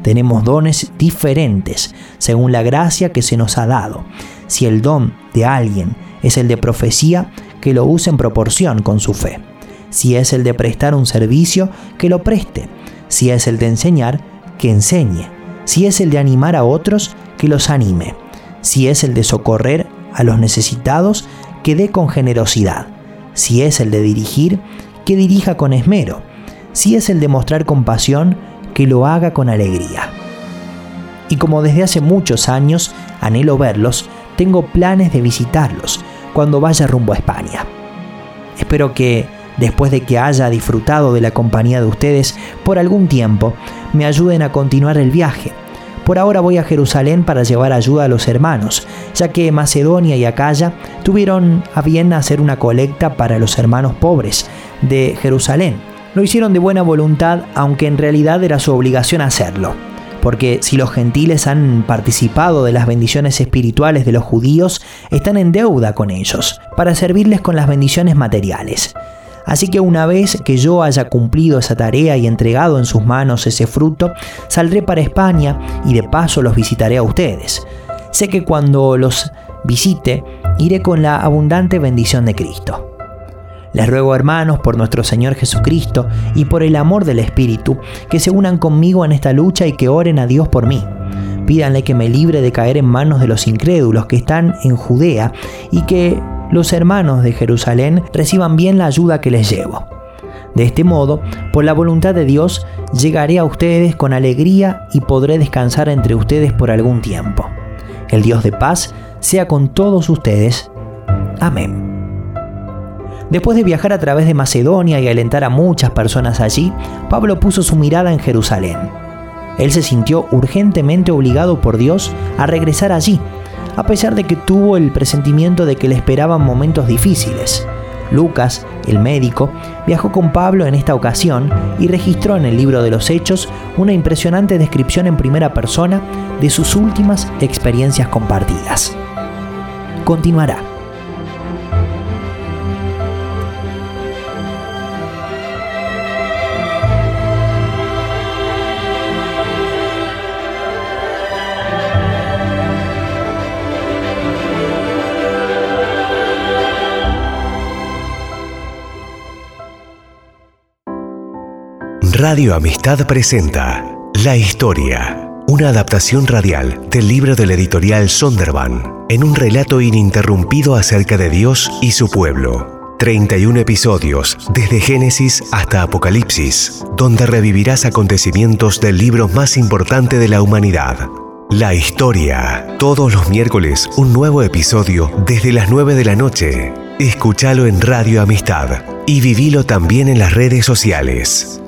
Tenemos dones diferentes según la gracia que se nos ha dado. Si el don de alguien es el de profecía, que lo use en proporción con su fe. Si es el de prestar un servicio, que lo preste. Si es el de enseñar, que enseñe. Si es el de animar a otros, que los anime. Si es el de socorrer a los necesitados, que dé con generosidad. Si es el de dirigir, que dirija con esmero. Si es el de mostrar compasión, que lo haga con alegría. Y como desde hace muchos años anhelo verlos, tengo planes de visitarlos cuando vaya rumbo a España. Espero que después de que haya disfrutado de la compañía de ustedes por algún tiempo, me ayuden a continuar el viaje. Por ahora voy a Jerusalén para llevar ayuda a los hermanos, ya que Macedonia y Acaya tuvieron a bien hacer una colecta para los hermanos pobres de Jerusalén. Lo hicieron de buena voluntad, aunque en realidad era su obligación hacerlo porque si los gentiles han participado de las bendiciones espirituales de los judíos, están en deuda con ellos, para servirles con las bendiciones materiales. Así que una vez que yo haya cumplido esa tarea y entregado en sus manos ese fruto, saldré para España y de paso los visitaré a ustedes. Sé que cuando los visite, iré con la abundante bendición de Cristo. Les ruego, hermanos, por nuestro Señor Jesucristo y por el amor del Espíritu, que se unan conmigo en esta lucha y que oren a Dios por mí. Pídanle que me libre de caer en manos de los incrédulos que están en Judea y que los hermanos de Jerusalén reciban bien la ayuda que les llevo. De este modo, por la voluntad de Dios, llegaré a ustedes con alegría y podré descansar entre ustedes por algún tiempo. El Dios de paz sea con todos ustedes. Amén. Después de viajar a través de Macedonia y alentar a muchas personas allí, Pablo puso su mirada en Jerusalén. Él se sintió urgentemente obligado por Dios a regresar allí a pesar de que tuvo el presentimiento de que le esperaban momentos difíciles. Lucas, el médico, viajó con Pablo en esta ocasión y registró en el libro de los Hechos una impresionante descripción en primera persona de sus últimas experiencias compartidas. Continuará. Radio Amistad presenta La Historia, una adaptación radial del libro del editorial Sonderban, en un relato ininterrumpido acerca de Dios y su pueblo. 31 episodios, desde Génesis hasta Apocalipsis, donde revivirás acontecimientos del libro más importante de la humanidad. La historia. Todos los miércoles un nuevo episodio desde las 9 de la noche. Escúchalo en Radio Amistad y vivilo también en las redes sociales.